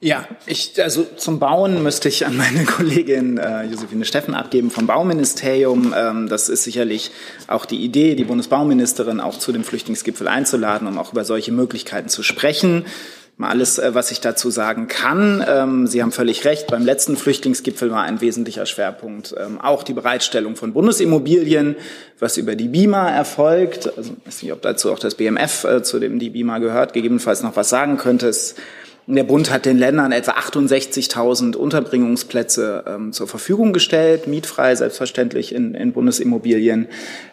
Ja, ich, also zum Bauen müsste ich an meine Kollegin äh, Josephine Steffen abgeben vom Bauministerium. Ähm, das ist sicherlich auch die Idee, die Bundesbauministerin auch zu dem Flüchtlingsgipfel einzuladen, um auch über solche Möglichkeiten zu sprechen. Mal alles, äh, was ich dazu sagen kann. Ähm, Sie haben völlig recht. Beim letzten Flüchtlingsgipfel war ein wesentlicher Schwerpunkt ähm, auch die Bereitstellung von Bundesimmobilien, was über die BIMA erfolgt. Also, ich weiß nicht, ob dazu auch das BMF, äh, zu dem die BIMA gehört, gegebenenfalls noch was sagen könnte. Es der Bund hat den Ländern etwa 68.000 Unterbringungsplätze ähm, zur Verfügung gestellt, mietfrei selbstverständlich in, in Bundesimmobilien.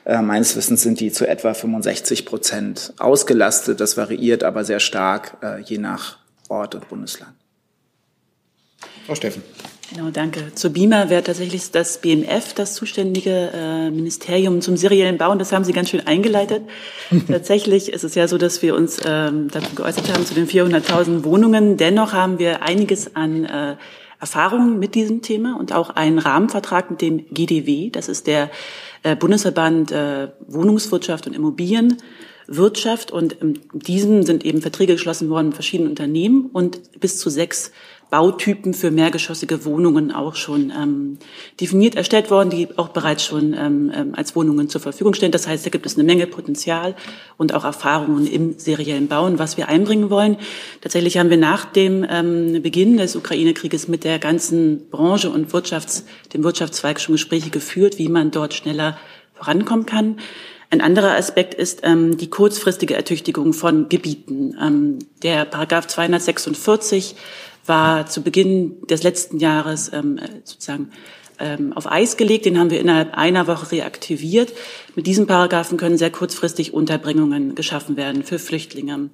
Äh, meines Wissens sind die zu etwa 65 Prozent ausgelastet. Das variiert aber sehr stark äh, je nach Ort und Bundesland. Frau Steffen. Genau, danke. Zur BIMA wäre tatsächlich das BMF das zuständige äh, Ministerium zum seriellen Bauen. Das haben Sie ganz schön eingeleitet. Tatsächlich ist es ja so, dass wir uns ähm, dazu geäußert haben zu den 400.000 Wohnungen. Dennoch haben wir einiges an äh, Erfahrungen mit diesem Thema und auch einen Rahmenvertrag mit dem GDW. Das ist der äh, Bundesverband äh, Wohnungswirtschaft und Immobilienwirtschaft. Und in diesem sind eben Verträge geschlossen worden mit verschiedenen Unternehmen und bis zu sechs Bautypen für mehrgeschossige Wohnungen auch schon ähm, definiert, erstellt worden, die auch bereits schon ähm, ähm, als Wohnungen zur Verfügung stehen. Das heißt, da gibt es eine Menge Potenzial und auch Erfahrungen im seriellen Bauen, was wir einbringen wollen. Tatsächlich haben wir nach dem ähm, Beginn des Ukraine-Krieges mit der ganzen Branche und Wirtschafts-, dem Wirtschaftszweig schon Gespräche geführt, wie man dort schneller vorankommen kann. Ein anderer Aspekt ist ähm, die kurzfristige Ertüchtigung von Gebieten. Ähm, der Paragraph 246 war zu Beginn des letzten Jahres ähm, sozusagen ähm, auf Eis gelegt. Den haben wir innerhalb einer Woche reaktiviert. Mit diesem Paragraphen können sehr kurzfristig Unterbringungen geschaffen werden für Flüchtlinge.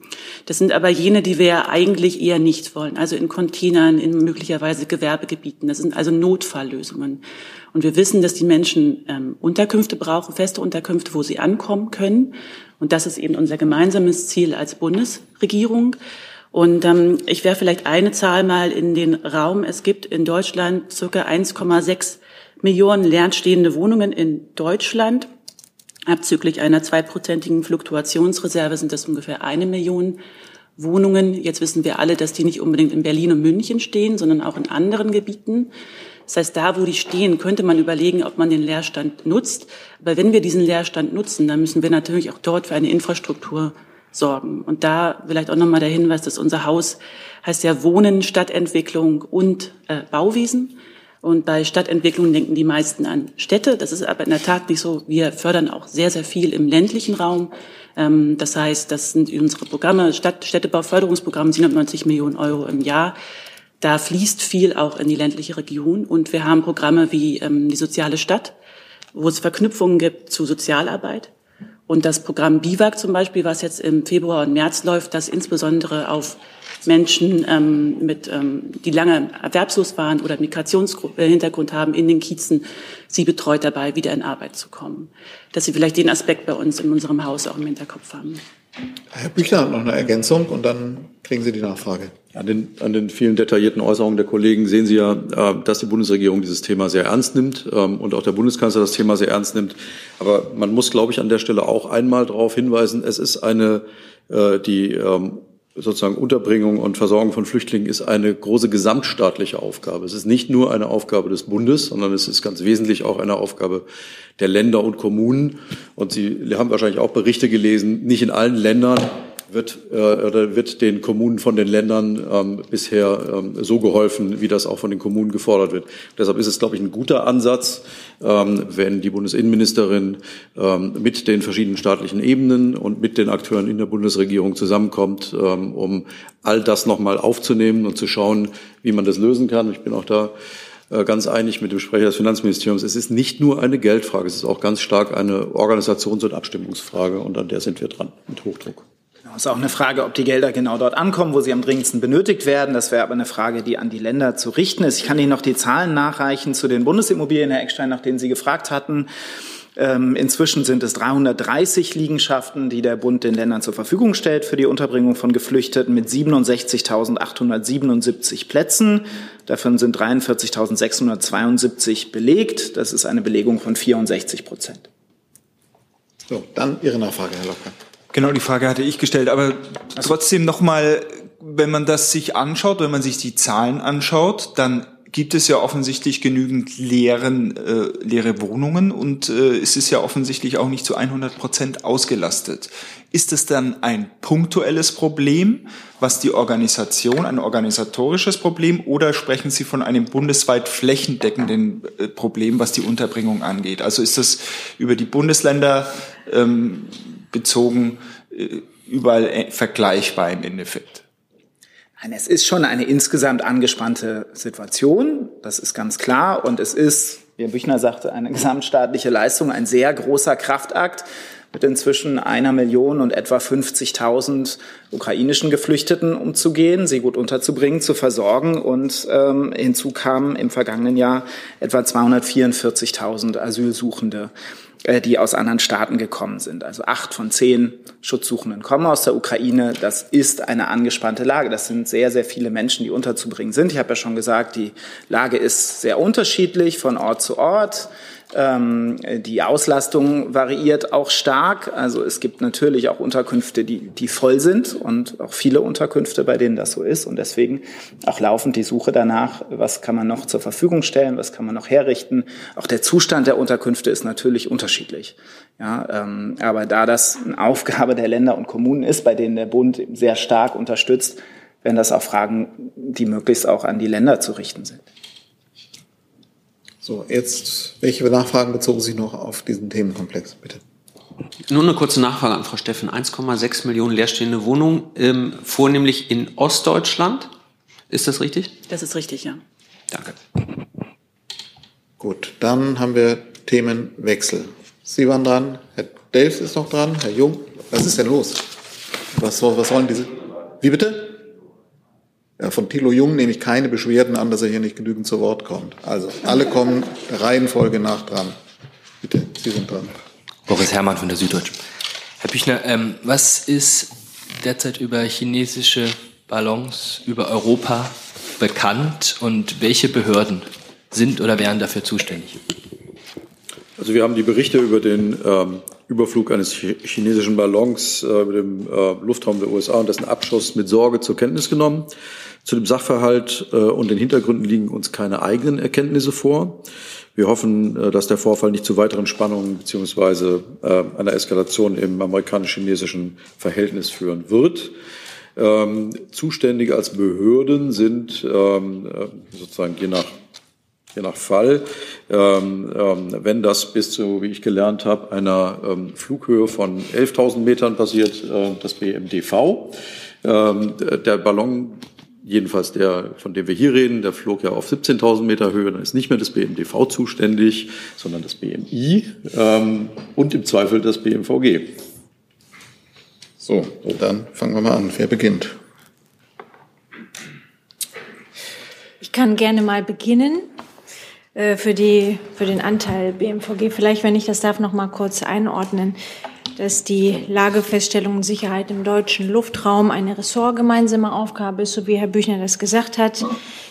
Das sind aber jene, die wir eigentlich eher nicht wollen. Also in Containern, in möglicherweise Gewerbegebieten. Das sind also Notfalllösungen. Und wir wissen, dass die Menschen ähm, Unterkünfte brauchen, feste Unterkünfte, wo sie ankommen können. Und das ist eben unser gemeinsames Ziel als Bundesregierung. Und ähm, ich werfe vielleicht eine Zahl mal in den Raum. Es gibt in Deutschland circa 1,6 Millionen leerstehende Wohnungen in Deutschland. Abzüglich einer zweiprozentigen Fluktuationsreserve sind das ungefähr eine Million Wohnungen. Jetzt wissen wir alle, dass die nicht unbedingt in Berlin und München stehen, sondern auch in anderen Gebieten. Das heißt, da, wo die stehen, könnte man überlegen, ob man den Leerstand nutzt. Aber wenn wir diesen Leerstand nutzen, dann müssen wir natürlich auch dort für eine Infrastruktur sorgen. Und da vielleicht auch nochmal der Hinweis, dass unser Haus heißt ja Wohnen, Stadtentwicklung und äh, Bauwesen. Und bei Stadtentwicklung denken die meisten an Städte. Das ist aber in der Tat nicht so. Wir fördern auch sehr, sehr viel im ländlichen Raum. Ähm, das heißt, das sind unsere Programme, Stadt, Städtebauförderungsprogramme, 790 Millionen Euro im Jahr. Da fließt viel auch in die ländliche Region. Und wir haben Programme wie ähm, die soziale Stadt, wo es Verknüpfungen gibt zu Sozialarbeit. Und das Programm BIVAC zum Beispiel, was jetzt im Februar und März läuft, das insbesondere auf Menschen, ähm, mit, ähm, die lange erwerbslos waren oder Migrationshintergrund haben in den Kiezen, sie betreut dabei, wieder in Arbeit zu kommen. Dass sie vielleicht den Aspekt bei uns in unserem Haus auch im Hinterkopf haben. Herr Büchler hat noch eine Ergänzung und dann kriegen Sie die Nachfrage. An den, an den vielen detaillierten Äußerungen der Kollegen sehen Sie ja, äh, dass die Bundesregierung dieses Thema sehr ernst nimmt ähm, und auch der Bundeskanzler das Thema sehr ernst nimmt. Aber man muss, glaube ich, an der Stelle auch einmal darauf hinweisen, es ist eine, äh, die ähm, sozusagen Unterbringung und Versorgung von Flüchtlingen ist eine große gesamtstaatliche Aufgabe. Es ist nicht nur eine Aufgabe des Bundes, sondern es ist ganz wesentlich auch eine Aufgabe der Länder und Kommunen. Und Sie haben wahrscheinlich auch Berichte gelesen, nicht in allen Ländern wird, äh, oder wird den Kommunen von den Ländern ähm, bisher ähm, so geholfen, wie das auch von den Kommunen gefordert wird. Deshalb ist es, glaube ich, ein guter Ansatz, ähm, wenn die Bundesinnenministerin ähm, mit den verschiedenen staatlichen Ebenen und mit den Akteuren in der Bundesregierung zusammenkommt, ähm, um all das nochmal aufzunehmen und zu schauen, wie man das lösen kann. Ich bin auch da äh, ganz einig mit dem Sprecher des Finanzministeriums. Es ist nicht nur eine Geldfrage, es ist auch ganz stark eine Organisations- und Abstimmungsfrage und an der sind wir dran mit Hochdruck. Genau, ist auch eine Frage, ob die Gelder genau dort ankommen, wo sie am dringendsten benötigt werden. Das wäre aber eine Frage, die an die Länder zu richten ist. Ich kann Ihnen noch die Zahlen nachreichen zu den Bundesimmobilien, Herr Eckstein, nach denen Sie gefragt hatten. Ähm, inzwischen sind es 330 Liegenschaften, die der Bund den Ländern zur Verfügung stellt für die Unterbringung von Geflüchteten mit 67.877 Plätzen. Davon sind 43.672 belegt. Das ist eine Belegung von 64 Prozent. So, dann Ihre Nachfrage, Herr Locker. Genau, die Frage hatte ich gestellt. Aber trotzdem nochmal, wenn man das sich anschaut, wenn man sich die Zahlen anschaut, dann gibt es ja offensichtlich genügend leeren, äh, leere Wohnungen und äh, es ist ja offensichtlich auch nicht zu 100 Prozent ausgelastet. Ist es dann ein punktuelles Problem, was die Organisation, ein organisatorisches Problem oder sprechen Sie von einem bundesweit flächendeckenden äh, Problem, was die Unterbringung angeht? Also ist das über die Bundesländer ähm, bezogen äh, überall äh, vergleichbar im Endeffekt? Nein, es ist schon eine insgesamt angespannte Situation, das ist ganz klar. Und es ist, wie Herr Büchner sagte, eine gesamtstaatliche Leistung, ein sehr großer Kraftakt mit inzwischen einer Million und etwa 50.000 ukrainischen Geflüchteten umzugehen, sie gut unterzubringen, zu versorgen. Und ähm, hinzu kamen im vergangenen Jahr etwa 244.000 Asylsuchende. Äh, die aus anderen Staaten gekommen sind. Also acht von zehn Schutzsuchenden kommen aus der Ukraine. Das ist eine angespannte Lage. Das sind sehr, sehr viele Menschen, die unterzubringen sind. Ich habe ja schon gesagt, die Lage ist sehr unterschiedlich von Ort zu Ort. Ähm, die Auslastung variiert auch stark. Also es gibt natürlich auch Unterkünfte, die, die voll sind und auch viele Unterkünfte, bei denen das so ist. Und deswegen auch laufend die Suche danach, was kann man noch zur Verfügung stellen, was kann man noch herrichten. Auch der Zustand der Unterkünfte ist natürlich unterschiedlich. Ja, ähm, aber da das eine Aufgabe der Länder und Kommunen ist, bei denen der Bund sehr stark unterstützt, werden das auch Fragen, die möglichst auch an die Länder zu richten sind. So, jetzt, welche Nachfragen bezogen sich noch auf diesen Themenkomplex, bitte? Nur eine kurze Nachfrage an Frau Steffen. 1,6 Millionen leerstehende Wohnungen, ähm, vornehmlich in Ostdeutschland. Ist das richtig? Das ist richtig, ja. Danke. Gut, dann haben wir Themenwechsel. Sie waren dran, Herr Delfs ist noch dran, Herr Jung. Was ist denn los? Was, was sollen diese? Wie bitte? Ja, von Thilo Jung nehme ich keine Beschwerden an, dass er hier nicht genügend zu Wort kommt. Also alle kommen der Reihenfolge nach dran. Bitte, Sie sind dran. Boris Herrmann von der Süddeutschen. Herr Büchner, ähm, was ist derzeit über chinesische Ballons über Europa bekannt und welche Behörden sind oder wären dafür zuständig? Also wir haben die Berichte über den ähm, Überflug eines chinesischen Ballons äh, über dem äh, Luftraum der USA und dessen Abschuss mit Sorge zur Kenntnis genommen. Zu dem Sachverhalt äh, und den Hintergründen liegen uns keine eigenen Erkenntnisse vor. Wir hoffen, äh, dass der Vorfall nicht zu weiteren Spannungen beziehungsweise äh, einer Eskalation im amerikanisch-chinesischen Verhältnis führen wird. Ähm, zuständig als Behörden sind ähm, äh, sozusagen je nach je nach Fall, ähm, ähm, wenn das bis zu, wie ich gelernt habe, einer ähm, Flughöhe von 11.000 Metern passiert, äh, das BMDV. Ähm, der Ballon jedenfalls der, von dem wir hier reden, der flog ja auf 17.000 Meter Höhe, dann ist nicht mehr das BMDV zuständig, sondern das BMI ähm, und im Zweifel das BMVG. So, dann fangen wir mal an. Wer beginnt? Ich kann gerne mal beginnen für, die, für den Anteil BMVG. Vielleicht, wenn ich das darf, noch mal kurz einordnen dass die Lagefeststellung und Sicherheit im deutschen Luftraum eine ressortgemeinsame Aufgabe ist, so wie Herr Büchner das gesagt hat.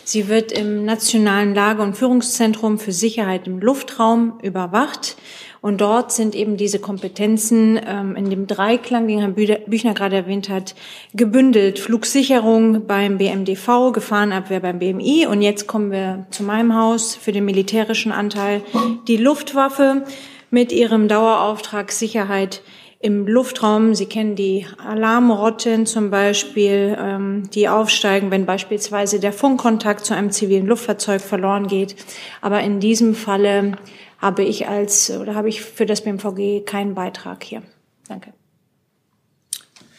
Sie wird im Nationalen Lage- und Führungszentrum für Sicherheit im Luftraum überwacht. Und dort sind eben diese Kompetenzen ähm, in dem Dreiklang, den Herr Büchner gerade erwähnt hat, gebündelt. Flugsicherung beim BMDV, Gefahrenabwehr beim BMI. Und jetzt kommen wir zu meinem Haus für den militärischen Anteil. Die Luftwaffe mit ihrem Dauerauftrag Sicherheit im Luftraum. Sie kennen die Alarmrotten zum Beispiel, ähm, die aufsteigen, wenn beispielsweise der Funkkontakt zu einem zivilen Luftfahrzeug verloren geht. Aber in diesem Falle habe ich als oder habe ich für das BMVG keinen Beitrag hier. Danke.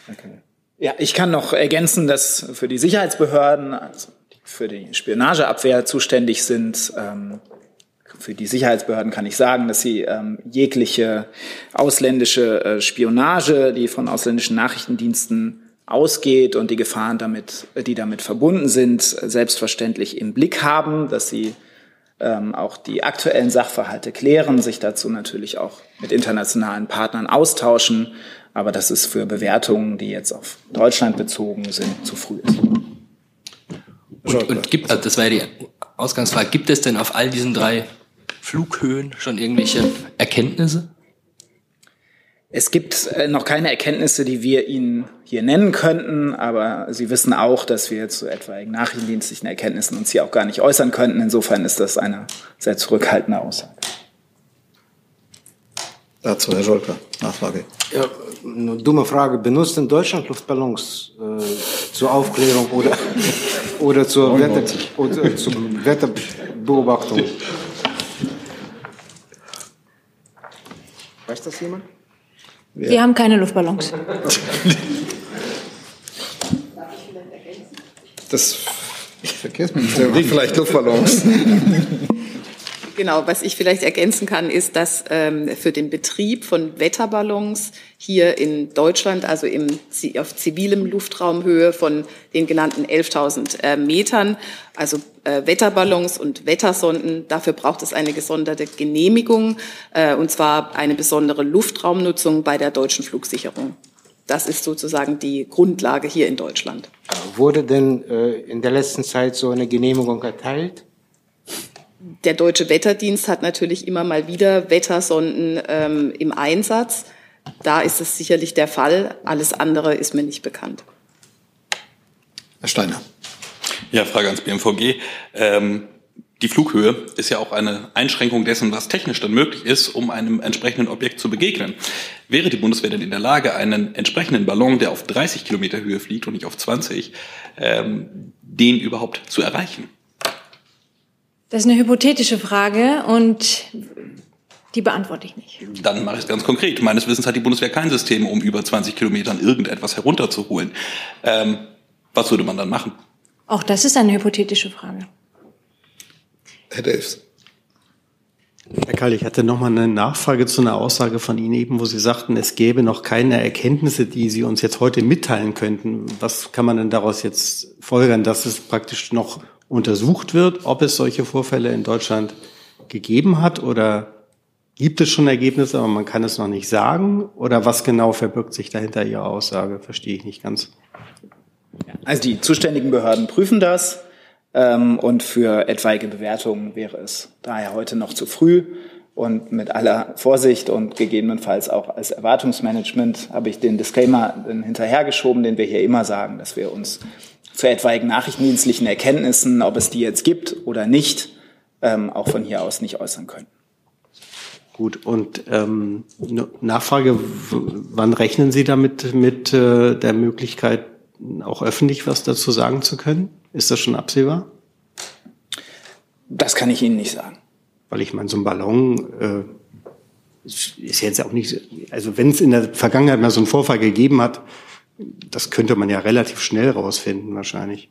Danke. Ja, ich kann noch ergänzen, dass für die Sicherheitsbehörden, also für die Spionageabwehr zuständig sind. Ähm, für die Sicherheitsbehörden kann ich sagen, dass sie ähm, jegliche ausländische äh, Spionage, die von ausländischen Nachrichtendiensten ausgeht und die Gefahren damit, die damit verbunden sind, selbstverständlich im Blick haben, dass sie ähm, auch die aktuellen Sachverhalte klären, sich dazu natürlich auch mit internationalen Partnern austauschen. Aber das ist für Bewertungen, die jetzt auf Deutschland bezogen sind, zu früh ist. Und, und gibt, also das war ja die Ausgangsfrage, gibt es denn auf all diesen drei Flughöhen schon irgendwelche Erkenntnisse? Es gibt äh, noch keine Erkenntnisse, die wir Ihnen hier nennen könnten, aber Sie wissen auch, dass wir zu etwaigen nachrichtendienstlichen Erkenntnissen uns hier auch gar nicht äußern könnten. Insofern ist das eine sehr zurückhaltende Aussage. Dazu Herr Scholker, Nachfrage. Ja, eine dumme Frage. Benutzt in Deutschland Luftballons äh, zur Aufklärung oder, oder, zur Wetter, oder zur Wetterbeobachtung? Weiß das jemand? Wir haben keine Luftballons. Das Verkehrsministerium hat vielleicht Luftballons. Genau, was ich vielleicht ergänzen kann, ist, dass ähm, für den Betrieb von Wetterballons hier in Deutschland, also im, auf zivilem Luftraumhöhe von den genannten 11.000 äh, Metern, also äh, Wetterballons und Wettersonden, dafür braucht es eine gesonderte Genehmigung, äh, und zwar eine besondere Luftraumnutzung bei der deutschen Flugsicherung. Das ist sozusagen die Grundlage hier in Deutschland. Wurde denn äh, in der letzten Zeit so eine Genehmigung erteilt? Der Deutsche Wetterdienst hat natürlich immer mal wieder Wettersonden ähm, im Einsatz. Da ist es sicherlich der Fall. Alles andere ist mir nicht bekannt. Herr Steiner. Ja, Frage ans BMVG. Ähm, die Flughöhe ist ja auch eine Einschränkung dessen, was technisch dann möglich ist, um einem entsprechenden Objekt zu begegnen. Wäre die Bundeswehr denn in der Lage, einen entsprechenden Ballon, der auf 30 Kilometer Höhe fliegt und nicht auf 20, ähm, den überhaupt zu erreichen? Das ist eine hypothetische Frage und die beantworte ich nicht. Dann mache ich es ganz konkret. Meines Wissens hat die Bundeswehr kein System, um über 20 Kilometern irgendetwas herunterzuholen. Ähm, was würde man dann machen? Auch das ist eine hypothetische Frage. Herr Delfs. Herr Kall, ich hatte noch mal eine Nachfrage zu einer Aussage von Ihnen eben, wo Sie sagten, es gäbe noch keine Erkenntnisse, die Sie uns jetzt heute mitteilen könnten. Was kann man denn daraus jetzt folgern, dass es praktisch noch untersucht wird, ob es solche Vorfälle in Deutschland gegeben hat oder gibt es schon Ergebnisse, aber man kann es noch nicht sagen? Oder was genau verbirgt sich dahinter Ihrer Aussage? Verstehe ich nicht ganz. Also die zuständigen Behörden prüfen das ähm, und für etwaige Bewertungen wäre es daher heute noch zu früh. Und mit aller Vorsicht und gegebenenfalls auch als Erwartungsmanagement habe ich den Disclaimer hinterhergeschoben, den wir hier immer sagen, dass wir uns zu etwaigen nachrichtendienstlichen Erkenntnissen, ob es die jetzt gibt oder nicht, ähm, auch von hier aus nicht äußern können. Gut, und ähm, Nachfrage, wann rechnen Sie damit mit äh, der Möglichkeit, auch öffentlich was dazu sagen zu können? Ist das schon absehbar? Das kann ich Ihnen nicht sagen. Weil ich meine, so ein Ballon äh, ist jetzt auch nicht, also wenn es in der Vergangenheit mal so einen Vorfall gegeben hat, das könnte man ja relativ schnell rausfinden, wahrscheinlich.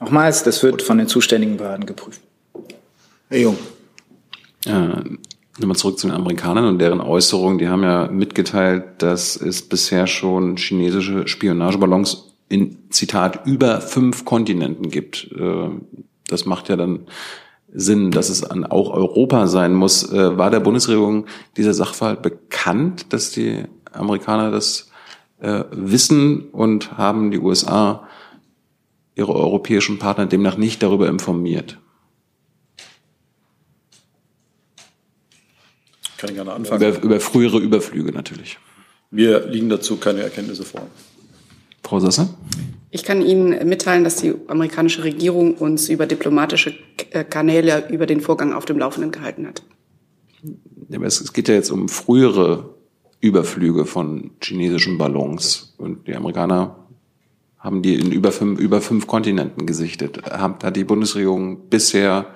Nochmals, das wird von den zuständigen Behörden geprüft. Herr Jung. Äh, Nochmal zurück zu den Amerikanern und deren Äußerungen. Die haben ja mitgeteilt, dass es bisher schon chinesische Spionageballons in, Zitat, über fünf Kontinenten gibt. Äh, das macht ja dann Sinn, dass es an auch Europa sein muss. Äh, war der Bundesregierung dieser Sachverhalt bekannt, dass die Amerikaner das äh, wissen und haben die USA ihre europäischen Partner demnach nicht darüber informiert. Kann ich gerne anfangen. Über, über frühere Überflüge natürlich. Mir liegen dazu keine Erkenntnisse vor. Frau Sasser? Ich kann Ihnen mitteilen, dass die amerikanische Regierung uns über diplomatische äh, Kanäle über den Vorgang auf dem Laufenden gehalten hat. Aber es geht ja jetzt um frühere Überflüge von chinesischen Ballons. Und die Amerikaner haben die in über fünf, über fünf Kontinenten gesichtet. Hat die Bundesregierung bisher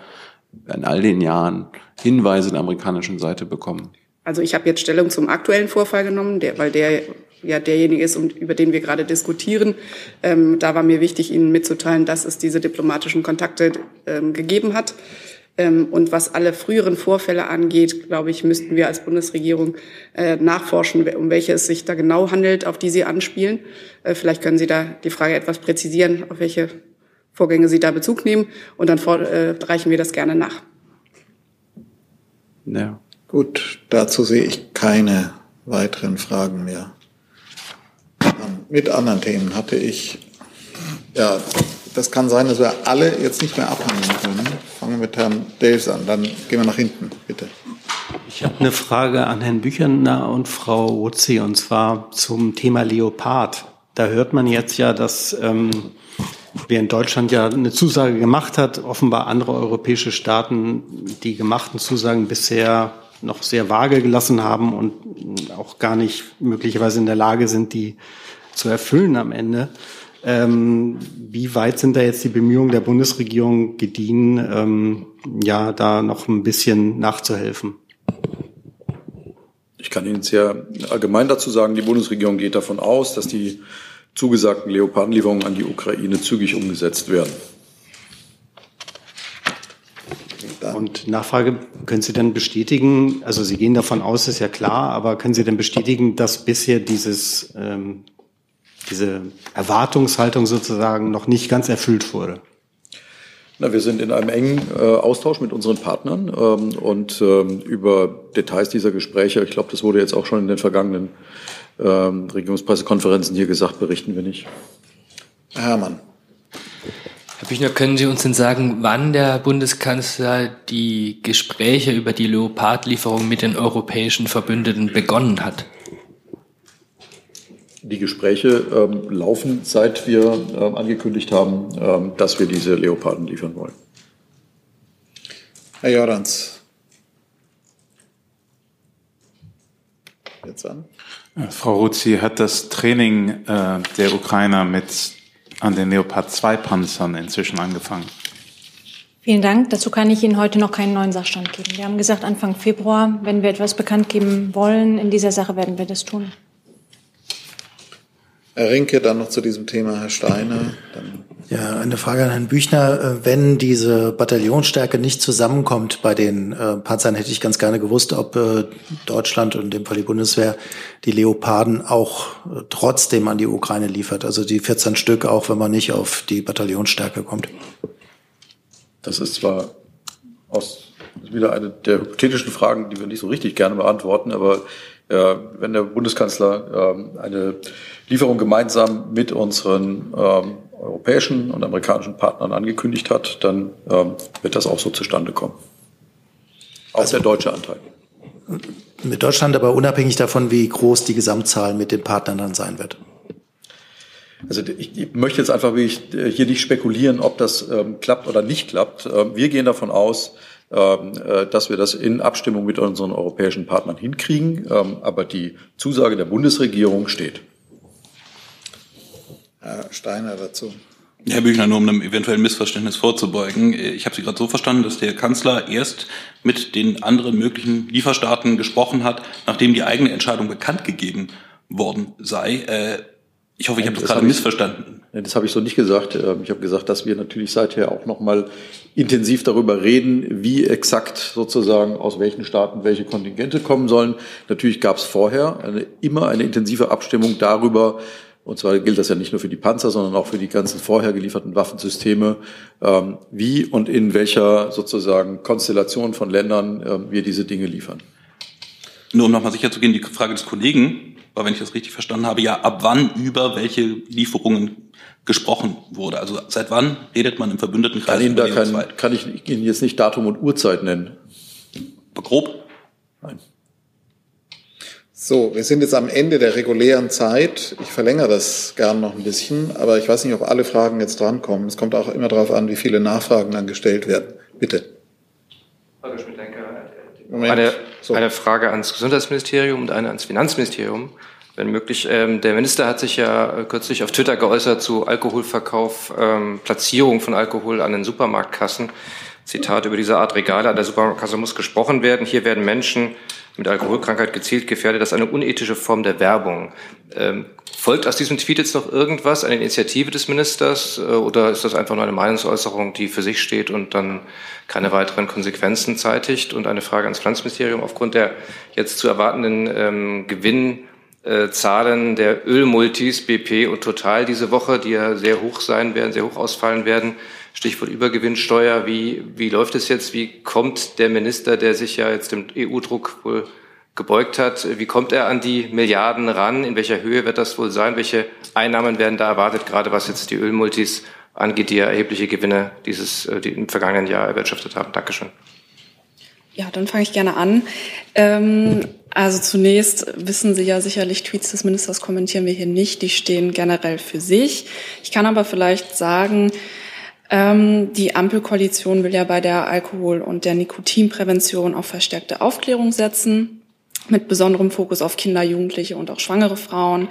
in all den Jahren Hinweise der amerikanischen Seite bekommen? Also ich habe jetzt Stellung zum aktuellen Vorfall genommen, der, weil der ja derjenige ist, über den wir gerade diskutieren. Ähm, da war mir wichtig, Ihnen mitzuteilen, dass es diese diplomatischen Kontakte ähm, gegeben hat. Ähm, und was alle früheren Vorfälle angeht, glaube ich, müssten wir als Bundesregierung äh, nachforschen, um welche es sich da genau handelt, auf die Sie anspielen. Äh, vielleicht können Sie da die Frage etwas präzisieren, auf welche Vorgänge Sie da Bezug nehmen. Und dann äh, reichen wir das gerne nach. Ja. Gut, dazu sehe ich keine weiteren Fragen mehr. Mit anderen Themen hatte ich, ja, das kann sein, dass wir alle jetzt nicht mehr abhandeln können. Fangen wir mit Herrn Davis an, dann gehen wir nach hinten, bitte. Ich habe eine Frage an Herrn Bücherner und Frau Wutzi, und zwar zum Thema Leopard. Da hört man jetzt ja, dass ähm, während Deutschland ja eine Zusage gemacht hat, offenbar andere europäische Staaten die gemachten Zusagen bisher noch sehr vage gelassen haben und auch gar nicht möglicherweise in der Lage sind, die zu erfüllen am Ende. Ähm, wie weit sind da jetzt die Bemühungen der Bundesregierung gediehen, ähm, ja, da noch ein bisschen nachzuhelfen? Ich kann Ihnen sehr allgemein dazu sagen, die Bundesregierung geht davon aus, dass die zugesagten Leopardenlieferungen an die Ukraine zügig umgesetzt werden. Und Nachfrage, können Sie denn bestätigen, also Sie gehen davon aus, ist ja klar, aber können Sie denn bestätigen, dass bisher dieses, ähm, diese Erwartungshaltung sozusagen noch nicht ganz erfüllt wurde? Na, wir sind in einem engen äh, Austausch mit unseren Partnern ähm, und ähm, über Details dieser Gespräche, ich glaube, das wurde jetzt auch schon in den vergangenen ähm, Regierungspressekonferenzen hier gesagt, berichten wir nicht. Herr Herrmann. Herr Büchner, können Sie uns denn sagen, wann der Bundeskanzler die Gespräche über die Leopardlieferung mit den europäischen Verbündeten begonnen hat? Die Gespräche ähm, laufen, seit wir ähm, angekündigt haben, ähm, dass wir diese Leoparden liefern wollen. Herr Jordans. Jetzt an. Äh, Frau Ruzzi, hat das Training äh, der Ukrainer mit an den Leopard 2 Panzern inzwischen angefangen? Vielen Dank. Dazu kann ich Ihnen heute noch keinen neuen Sachstand geben. Wir haben gesagt, Anfang Februar, wenn wir etwas bekannt geben wollen in dieser Sache, werden wir das tun. Herr Rinke, dann noch zu diesem Thema, Herr Steiner. Dann ja, eine Frage an Herrn Büchner. Äh, wenn diese Bataillonsstärke nicht zusammenkommt bei den äh, Panzern, hätte ich ganz gerne gewusst, ob äh, Deutschland und in dem Fall die Bundeswehr die Leoparden auch äh, trotzdem an die Ukraine liefert. Also die 14 Stück, auch wenn man nicht auf die Bataillonsstärke kommt. Das ist zwar aus wieder eine der hypothetischen Fragen, die wir nicht so richtig gerne beantworten, aber äh, wenn der Bundeskanzler äh, eine Lieferung gemeinsam mit unseren ähm, europäischen und amerikanischen Partnern angekündigt hat, dann ähm, wird das auch so zustande kommen. Auch also, der deutsche Anteil. Mit Deutschland aber unabhängig davon, wie groß die Gesamtzahl mit den Partnern dann sein wird. Also ich, ich möchte jetzt einfach ich, äh, hier nicht spekulieren, ob das ähm, klappt oder nicht klappt. Ähm, wir gehen davon aus, ähm, äh, dass wir das in Abstimmung mit unseren europäischen Partnern hinkriegen. Ähm, aber die Zusage der Bundesregierung steht. Herr Steiner dazu. Herr Büchner, nur um einem eventuellen Missverständnis vorzubeugen. Ich habe Sie gerade so verstanden, dass der Kanzler erst mit den anderen möglichen Lieferstaaten gesprochen hat, nachdem die eigene Entscheidung bekannt gegeben worden sei. Äh, ich hoffe, ich habe das, das gerade hab missverstanden. Das habe ich so nicht gesagt. Ähm, ich habe gesagt, dass wir natürlich seither auch noch mal intensiv darüber reden, wie exakt sozusagen aus welchen Staaten welche Kontingente kommen sollen. Natürlich gab es vorher eine, immer eine intensive Abstimmung darüber, und zwar gilt das ja nicht nur für die Panzer, sondern auch für die ganzen vorher gelieferten Waffensysteme, ähm, wie und in welcher sozusagen Konstellation von Ländern ähm, wir diese Dinge liefern. Nur um nochmal sicher zu gehen, die Frage des Kollegen war, wenn ich das richtig verstanden habe, ja, ab wann über welche Lieferungen gesprochen wurde. Also seit wann redet man im Verbündetenkreis? Kann Ihnen da kein, kann ich Ihnen jetzt nicht Datum und Uhrzeit nennen. Grob? Nein. So, wir sind jetzt am Ende der regulären Zeit. Ich verlängere das gern noch ein bisschen, aber ich weiß nicht, ob alle Fragen jetzt drankommen. Es kommt auch immer darauf an, wie viele Nachfragen dann gestellt werden. Bitte. Holger Schmidt-Denker. Eine, so. eine Frage ans Gesundheitsministerium und eine ans Finanzministerium, wenn möglich. Ähm, der Minister hat sich ja kürzlich auf Twitter geäußert zu Alkoholverkauf, ähm, Platzierung von Alkohol an den Supermarktkassen. Zitat, über diese Art Regale an der Supermarktkasse muss gesprochen werden. Hier werden Menschen mit Alkoholkrankheit gezielt gefährdet. Das ist eine unethische Form der Werbung. Ähm, folgt aus diesem Tweet jetzt noch irgendwas, eine Initiative des Ministers, äh, oder ist das einfach nur eine Meinungsäußerung, die für sich steht und dann keine weiteren Konsequenzen zeitigt? Und eine Frage ans Finanzministerium. Aufgrund der jetzt zu erwartenden ähm, Gewinnzahlen der Ölmultis BP und Total diese Woche, die ja sehr hoch sein werden, sehr hoch ausfallen werden, Stichwort Übergewinnsteuer. Wie, wie läuft es jetzt? Wie kommt der Minister, der sich ja jetzt dem EU-Druck wohl gebeugt hat, wie kommt er an die Milliarden ran? In welcher Höhe wird das wohl sein? Welche Einnahmen werden da erwartet, gerade was jetzt die Ölmultis angeht, die ja erhebliche Gewinne dieses, äh, die im vergangenen Jahr erwirtschaftet haben? Dankeschön. Ja, dann fange ich gerne an. Ähm, also zunächst wissen Sie ja sicherlich, Tweets des Ministers kommentieren wir hier nicht. Die stehen generell für sich. Ich kann aber vielleicht sagen, ähm, die Ampelkoalition will ja bei der Alkohol- und der Nikotinprävention auf verstärkte Aufklärung setzen, mit besonderem Fokus auf Kinder, Jugendliche und auch schwangere Frauen.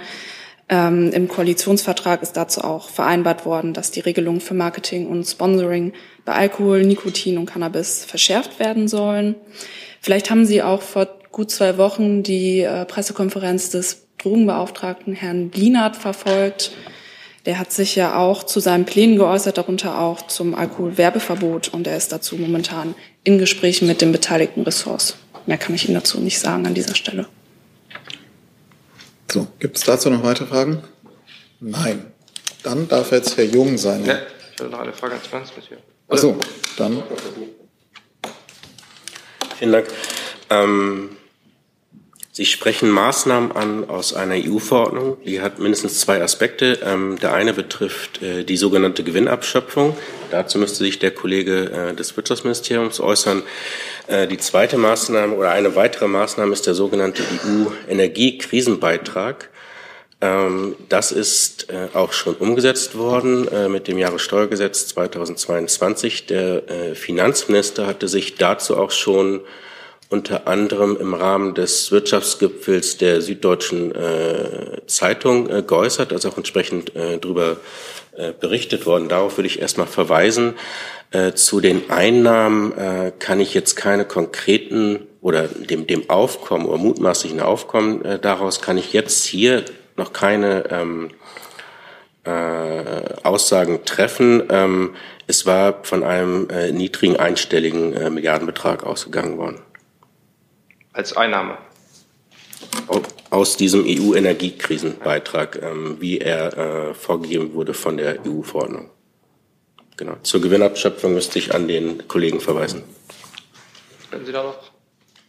Ähm, Im Koalitionsvertrag ist dazu auch vereinbart worden, dass die Regelungen für Marketing und Sponsoring bei Alkohol, Nikotin und Cannabis verschärft werden sollen. Vielleicht haben Sie auch vor gut zwei Wochen die äh, Pressekonferenz des Drogenbeauftragten Herrn Lienert verfolgt. Der hat sich ja auch zu seinen Plänen geäußert, darunter auch zum Alkoholwerbeverbot. Und er ist dazu momentan in Gesprächen mit den beteiligten Ressorts. Mehr kann ich Ihnen dazu nicht sagen an dieser Stelle. So, gibt es dazu noch weitere Fragen? Nein. Dann darf jetzt Herr Jung sein. Ja, ich habe noch eine Frage ans Finanzministerium. Ach so, dann. Vielen Dank. Ähm, Sie sprechen Maßnahmen an aus einer EU-Verordnung. Die hat mindestens zwei Aspekte. Ähm, der eine betrifft äh, die sogenannte Gewinnabschöpfung. Dazu müsste sich der Kollege äh, des Wirtschaftsministeriums äußern. Äh, die zweite Maßnahme oder eine weitere Maßnahme ist der sogenannte EU-Energiekrisenbeitrag. Ähm, das ist auch schon umgesetzt worden mit dem Jahressteuergesetz 2022. Der Finanzminister hatte sich dazu auch schon unter anderem im Rahmen des Wirtschaftsgipfels der Süddeutschen äh, Zeitung äh, geäußert, also auch entsprechend äh, darüber äh, berichtet worden. Darauf würde ich erstmal verweisen. Äh, zu den Einnahmen äh, kann ich jetzt keine konkreten oder dem, dem Aufkommen oder mutmaßlichen Aufkommen äh, daraus kann ich jetzt hier noch keine ähm, äh, Aussagen treffen. Ähm, es war von einem äh, niedrigen einstelligen äh, Milliardenbetrag ausgegangen worden als Einnahme? Aus diesem EU-Energiekrisenbeitrag, ähm, wie er äh, vorgegeben wurde von der EU-Verordnung. Genau. Zur Gewinnabschöpfung müsste ich an den Kollegen verweisen. Können Sie da noch?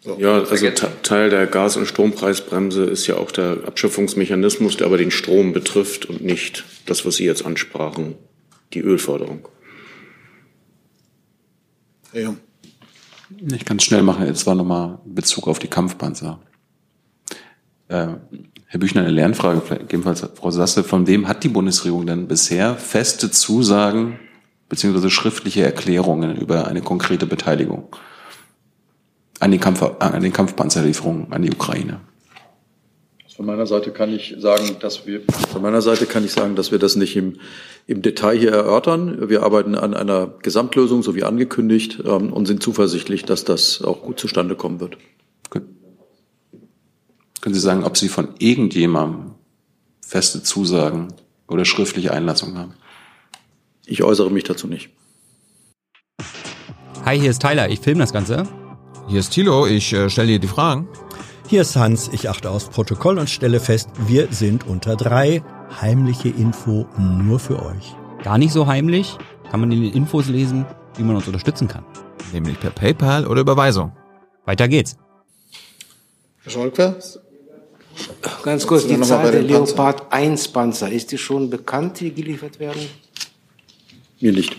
So. Ja, also Teil der Gas- und Strompreisbremse ist ja auch der Abschöpfungsmechanismus, der aber den Strom betrifft und nicht das, was Sie jetzt ansprachen, die Ölförderung. Ja. Ich kann es schnell machen. Jetzt war nochmal Bezug auf die Kampfpanzer. Äh, Herr Büchner, eine Lernfrage, gegebenenfalls Frau Sasse. Von wem hat die Bundesregierung denn bisher feste Zusagen beziehungsweise schriftliche Erklärungen über eine konkrete Beteiligung an den, Kampf, an den Kampfpanzerlieferungen an die Ukraine? Von meiner Seite kann ich sagen, dass wir von meiner Seite kann ich sagen, dass wir das nicht im, im Detail hier erörtern. Wir arbeiten an einer Gesamtlösung, so wie angekündigt, ähm, und sind zuversichtlich, dass das auch gut zustande kommen wird. Können Sie sagen, ob Sie von irgendjemandem feste Zusagen oder schriftliche Einlassungen haben? Ich äußere mich dazu nicht. Hi, hier ist Tyler. Ich filme das Ganze. Hier ist Thilo. Ich äh, stelle dir die Fragen. Hier ist Hans, ich achte aufs Protokoll und stelle fest, wir sind unter drei. Heimliche Info nur für euch. Gar nicht so heimlich, kann man in den Infos lesen, wie man uns unterstützen kann. Nämlich per PayPal oder Überweisung. Weiter geht's. Herr Scholker? Ganz kurz, die Zahl der Leopard 1 Panzer, ist die schon bekannt, die geliefert werden? Mir nicht.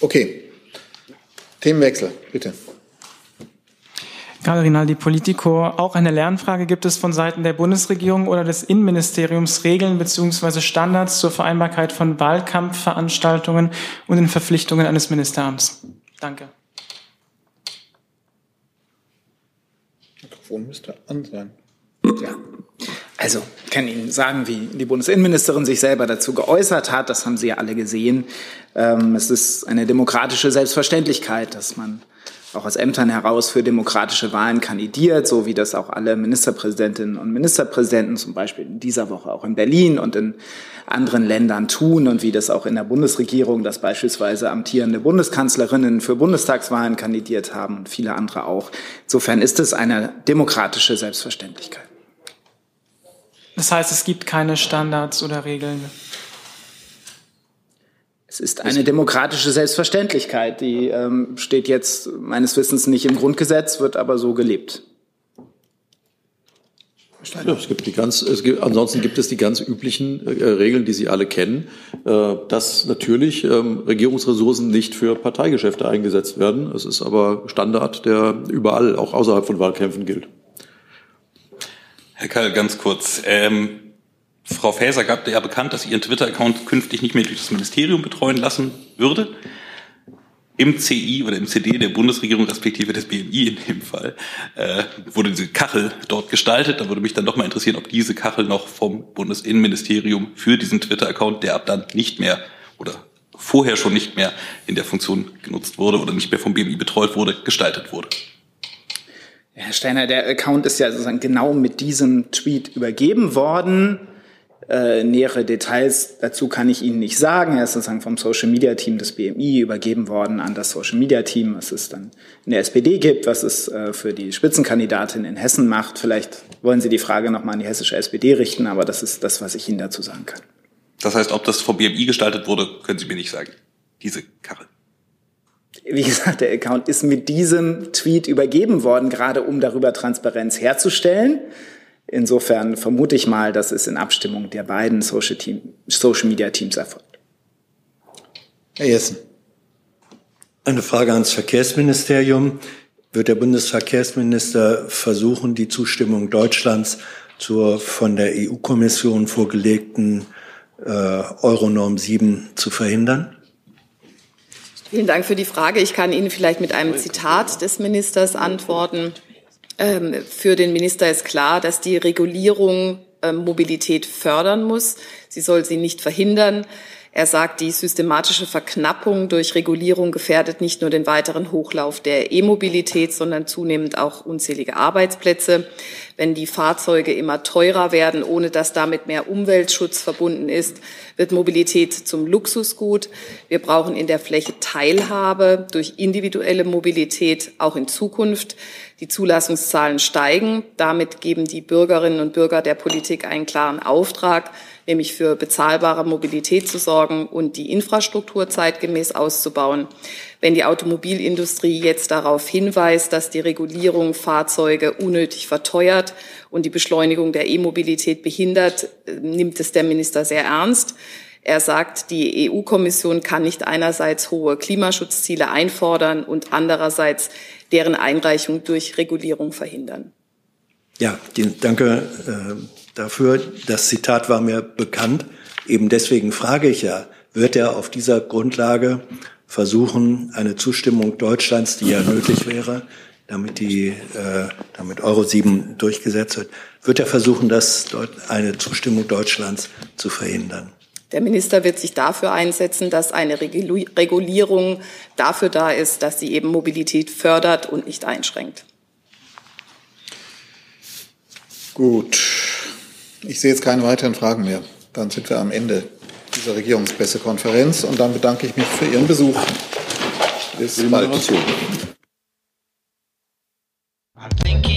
Okay. Themenwechsel, bitte. Karl Rinaldi, Politico. Auch eine Lernfrage gibt es von Seiten der Bundesregierung oder des Innenministeriums Regeln bzw. Standards zur Vereinbarkeit von Wahlkampfveranstaltungen und den Verpflichtungen eines Ministeramts. Danke. Mikrofon müsste an sein. Ja. Also, ich kann Ihnen sagen, wie die Bundesinnenministerin sich selber dazu geäußert hat. Das haben Sie ja alle gesehen. Ähm, es ist eine demokratische Selbstverständlichkeit, dass man auch aus Ämtern heraus für demokratische Wahlen kandidiert, so wie das auch alle Ministerpräsidentinnen und Ministerpräsidenten zum Beispiel in dieser Woche auch in Berlin und in anderen Ländern tun und wie das auch in der Bundesregierung, dass beispielsweise amtierende Bundeskanzlerinnen für Bundestagswahlen kandidiert haben und viele andere auch. Insofern ist es eine demokratische Selbstverständlichkeit. Das heißt, es gibt keine Standards oder Regeln. Es ist eine demokratische Selbstverständlichkeit, die ähm, steht jetzt meines Wissens nicht im Grundgesetz, wird aber so gelebt. Ja, es gibt die ganz, es gibt, ansonsten gibt es die ganz üblichen äh, Regeln, die Sie alle kennen, äh, dass natürlich ähm, Regierungsressourcen nicht für Parteigeschäfte eingesetzt werden. Es ist aber Standard, der überall, auch außerhalb von Wahlkämpfen gilt. Herr Kall, ganz kurz. Ähm, Frau Faeser gab ja bekannt, dass sie ihren Twitter-Account künftig nicht mehr durch das Ministerium betreuen lassen würde. Im CI oder im CD der Bundesregierung, respektive des BMI in dem Fall, äh, wurde diese Kachel dort gestaltet. Da würde mich dann doch mal interessieren, ob diese Kachel noch vom Bundesinnenministerium für diesen Twitter-Account, der ab dann nicht mehr oder vorher schon nicht mehr in der Funktion genutzt wurde oder nicht mehr vom BMI betreut wurde, gestaltet wurde. Herr Steiner, der Account ist ja sozusagen genau mit diesem Tweet übergeben worden. Äh, nähere Details dazu kann ich Ihnen nicht sagen. Er ist sozusagen vom Social Media Team des BMI übergeben worden an das Social Media Team, was es dann in der SPD gibt, was es äh, für die Spitzenkandidatin in Hessen macht. Vielleicht wollen Sie die Frage nochmal an die hessische SPD richten, aber das ist das, was ich Ihnen dazu sagen kann. Das heißt, ob das vom BMI gestaltet wurde, können Sie mir nicht sagen. Diese Karre wie gesagt, der Account ist mit diesem Tweet übergeben worden, gerade um darüber Transparenz herzustellen. Insofern vermute ich mal, dass es in Abstimmung der beiden Social, Team, Social Media Teams erfolgt. Herr Jessen. Eine Frage ans Verkehrsministerium. Wird der Bundesverkehrsminister versuchen, die Zustimmung Deutschlands zur von der EU-Kommission vorgelegten äh, Euronorm 7 zu verhindern? Vielen Dank für die Frage. Ich kann Ihnen vielleicht mit einem Zitat des Ministers antworten. Ähm, für den Minister ist klar, dass die Regulierung ähm, Mobilität fördern muss. Sie soll sie nicht verhindern. Er sagt, die systematische Verknappung durch Regulierung gefährdet nicht nur den weiteren Hochlauf der E-Mobilität, sondern zunehmend auch unzählige Arbeitsplätze. Wenn die Fahrzeuge immer teurer werden, ohne dass damit mehr Umweltschutz verbunden ist, wird Mobilität zum Luxusgut. Wir brauchen in der Fläche Teilhabe durch individuelle Mobilität auch in Zukunft. Die Zulassungszahlen steigen. Damit geben die Bürgerinnen und Bürger der Politik einen klaren Auftrag, nämlich für bezahlbare Mobilität zu sorgen und die Infrastruktur zeitgemäß auszubauen. Wenn die Automobilindustrie jetzt darauf hinweist, dass die Regulierung Fahrzeuge unnötig verteuert und die Beschleunigung der E-Mobilität behindert, nimmt es der Minister sehr ernst. Er sagt, die EU-Kommission kann nicht einerseits hohe Klimaschutzziele einfordern und andererseits deren Einreichung durch Regulierung verhindern. Ja, danke äh, dafür. Das Zitat war mir bekannt. Eben deswegen frage ich ja, wird er auf dieser Grundlage versuchen, eine Zustimmung Deutschlands, die ja nötig wäre, damit die, äh, damit Euro 7 durchgesetzt wird, wird er versuchen, das eine Zustimmung Deutschlands zu verhindern? Der Minister wird sich dafür einsetzen, dass eine Regulierung dafür da ist, dass sie eben Mobilität fördert und nicht einschränkt. Gut. Ich sehe jetzt keine weiteren Fragen mehr. Dann sind wir am Ende dieser Regierungspressekonferenz und dann bedanke ich mich für Ihren Besuch. Bis bald. Thank you.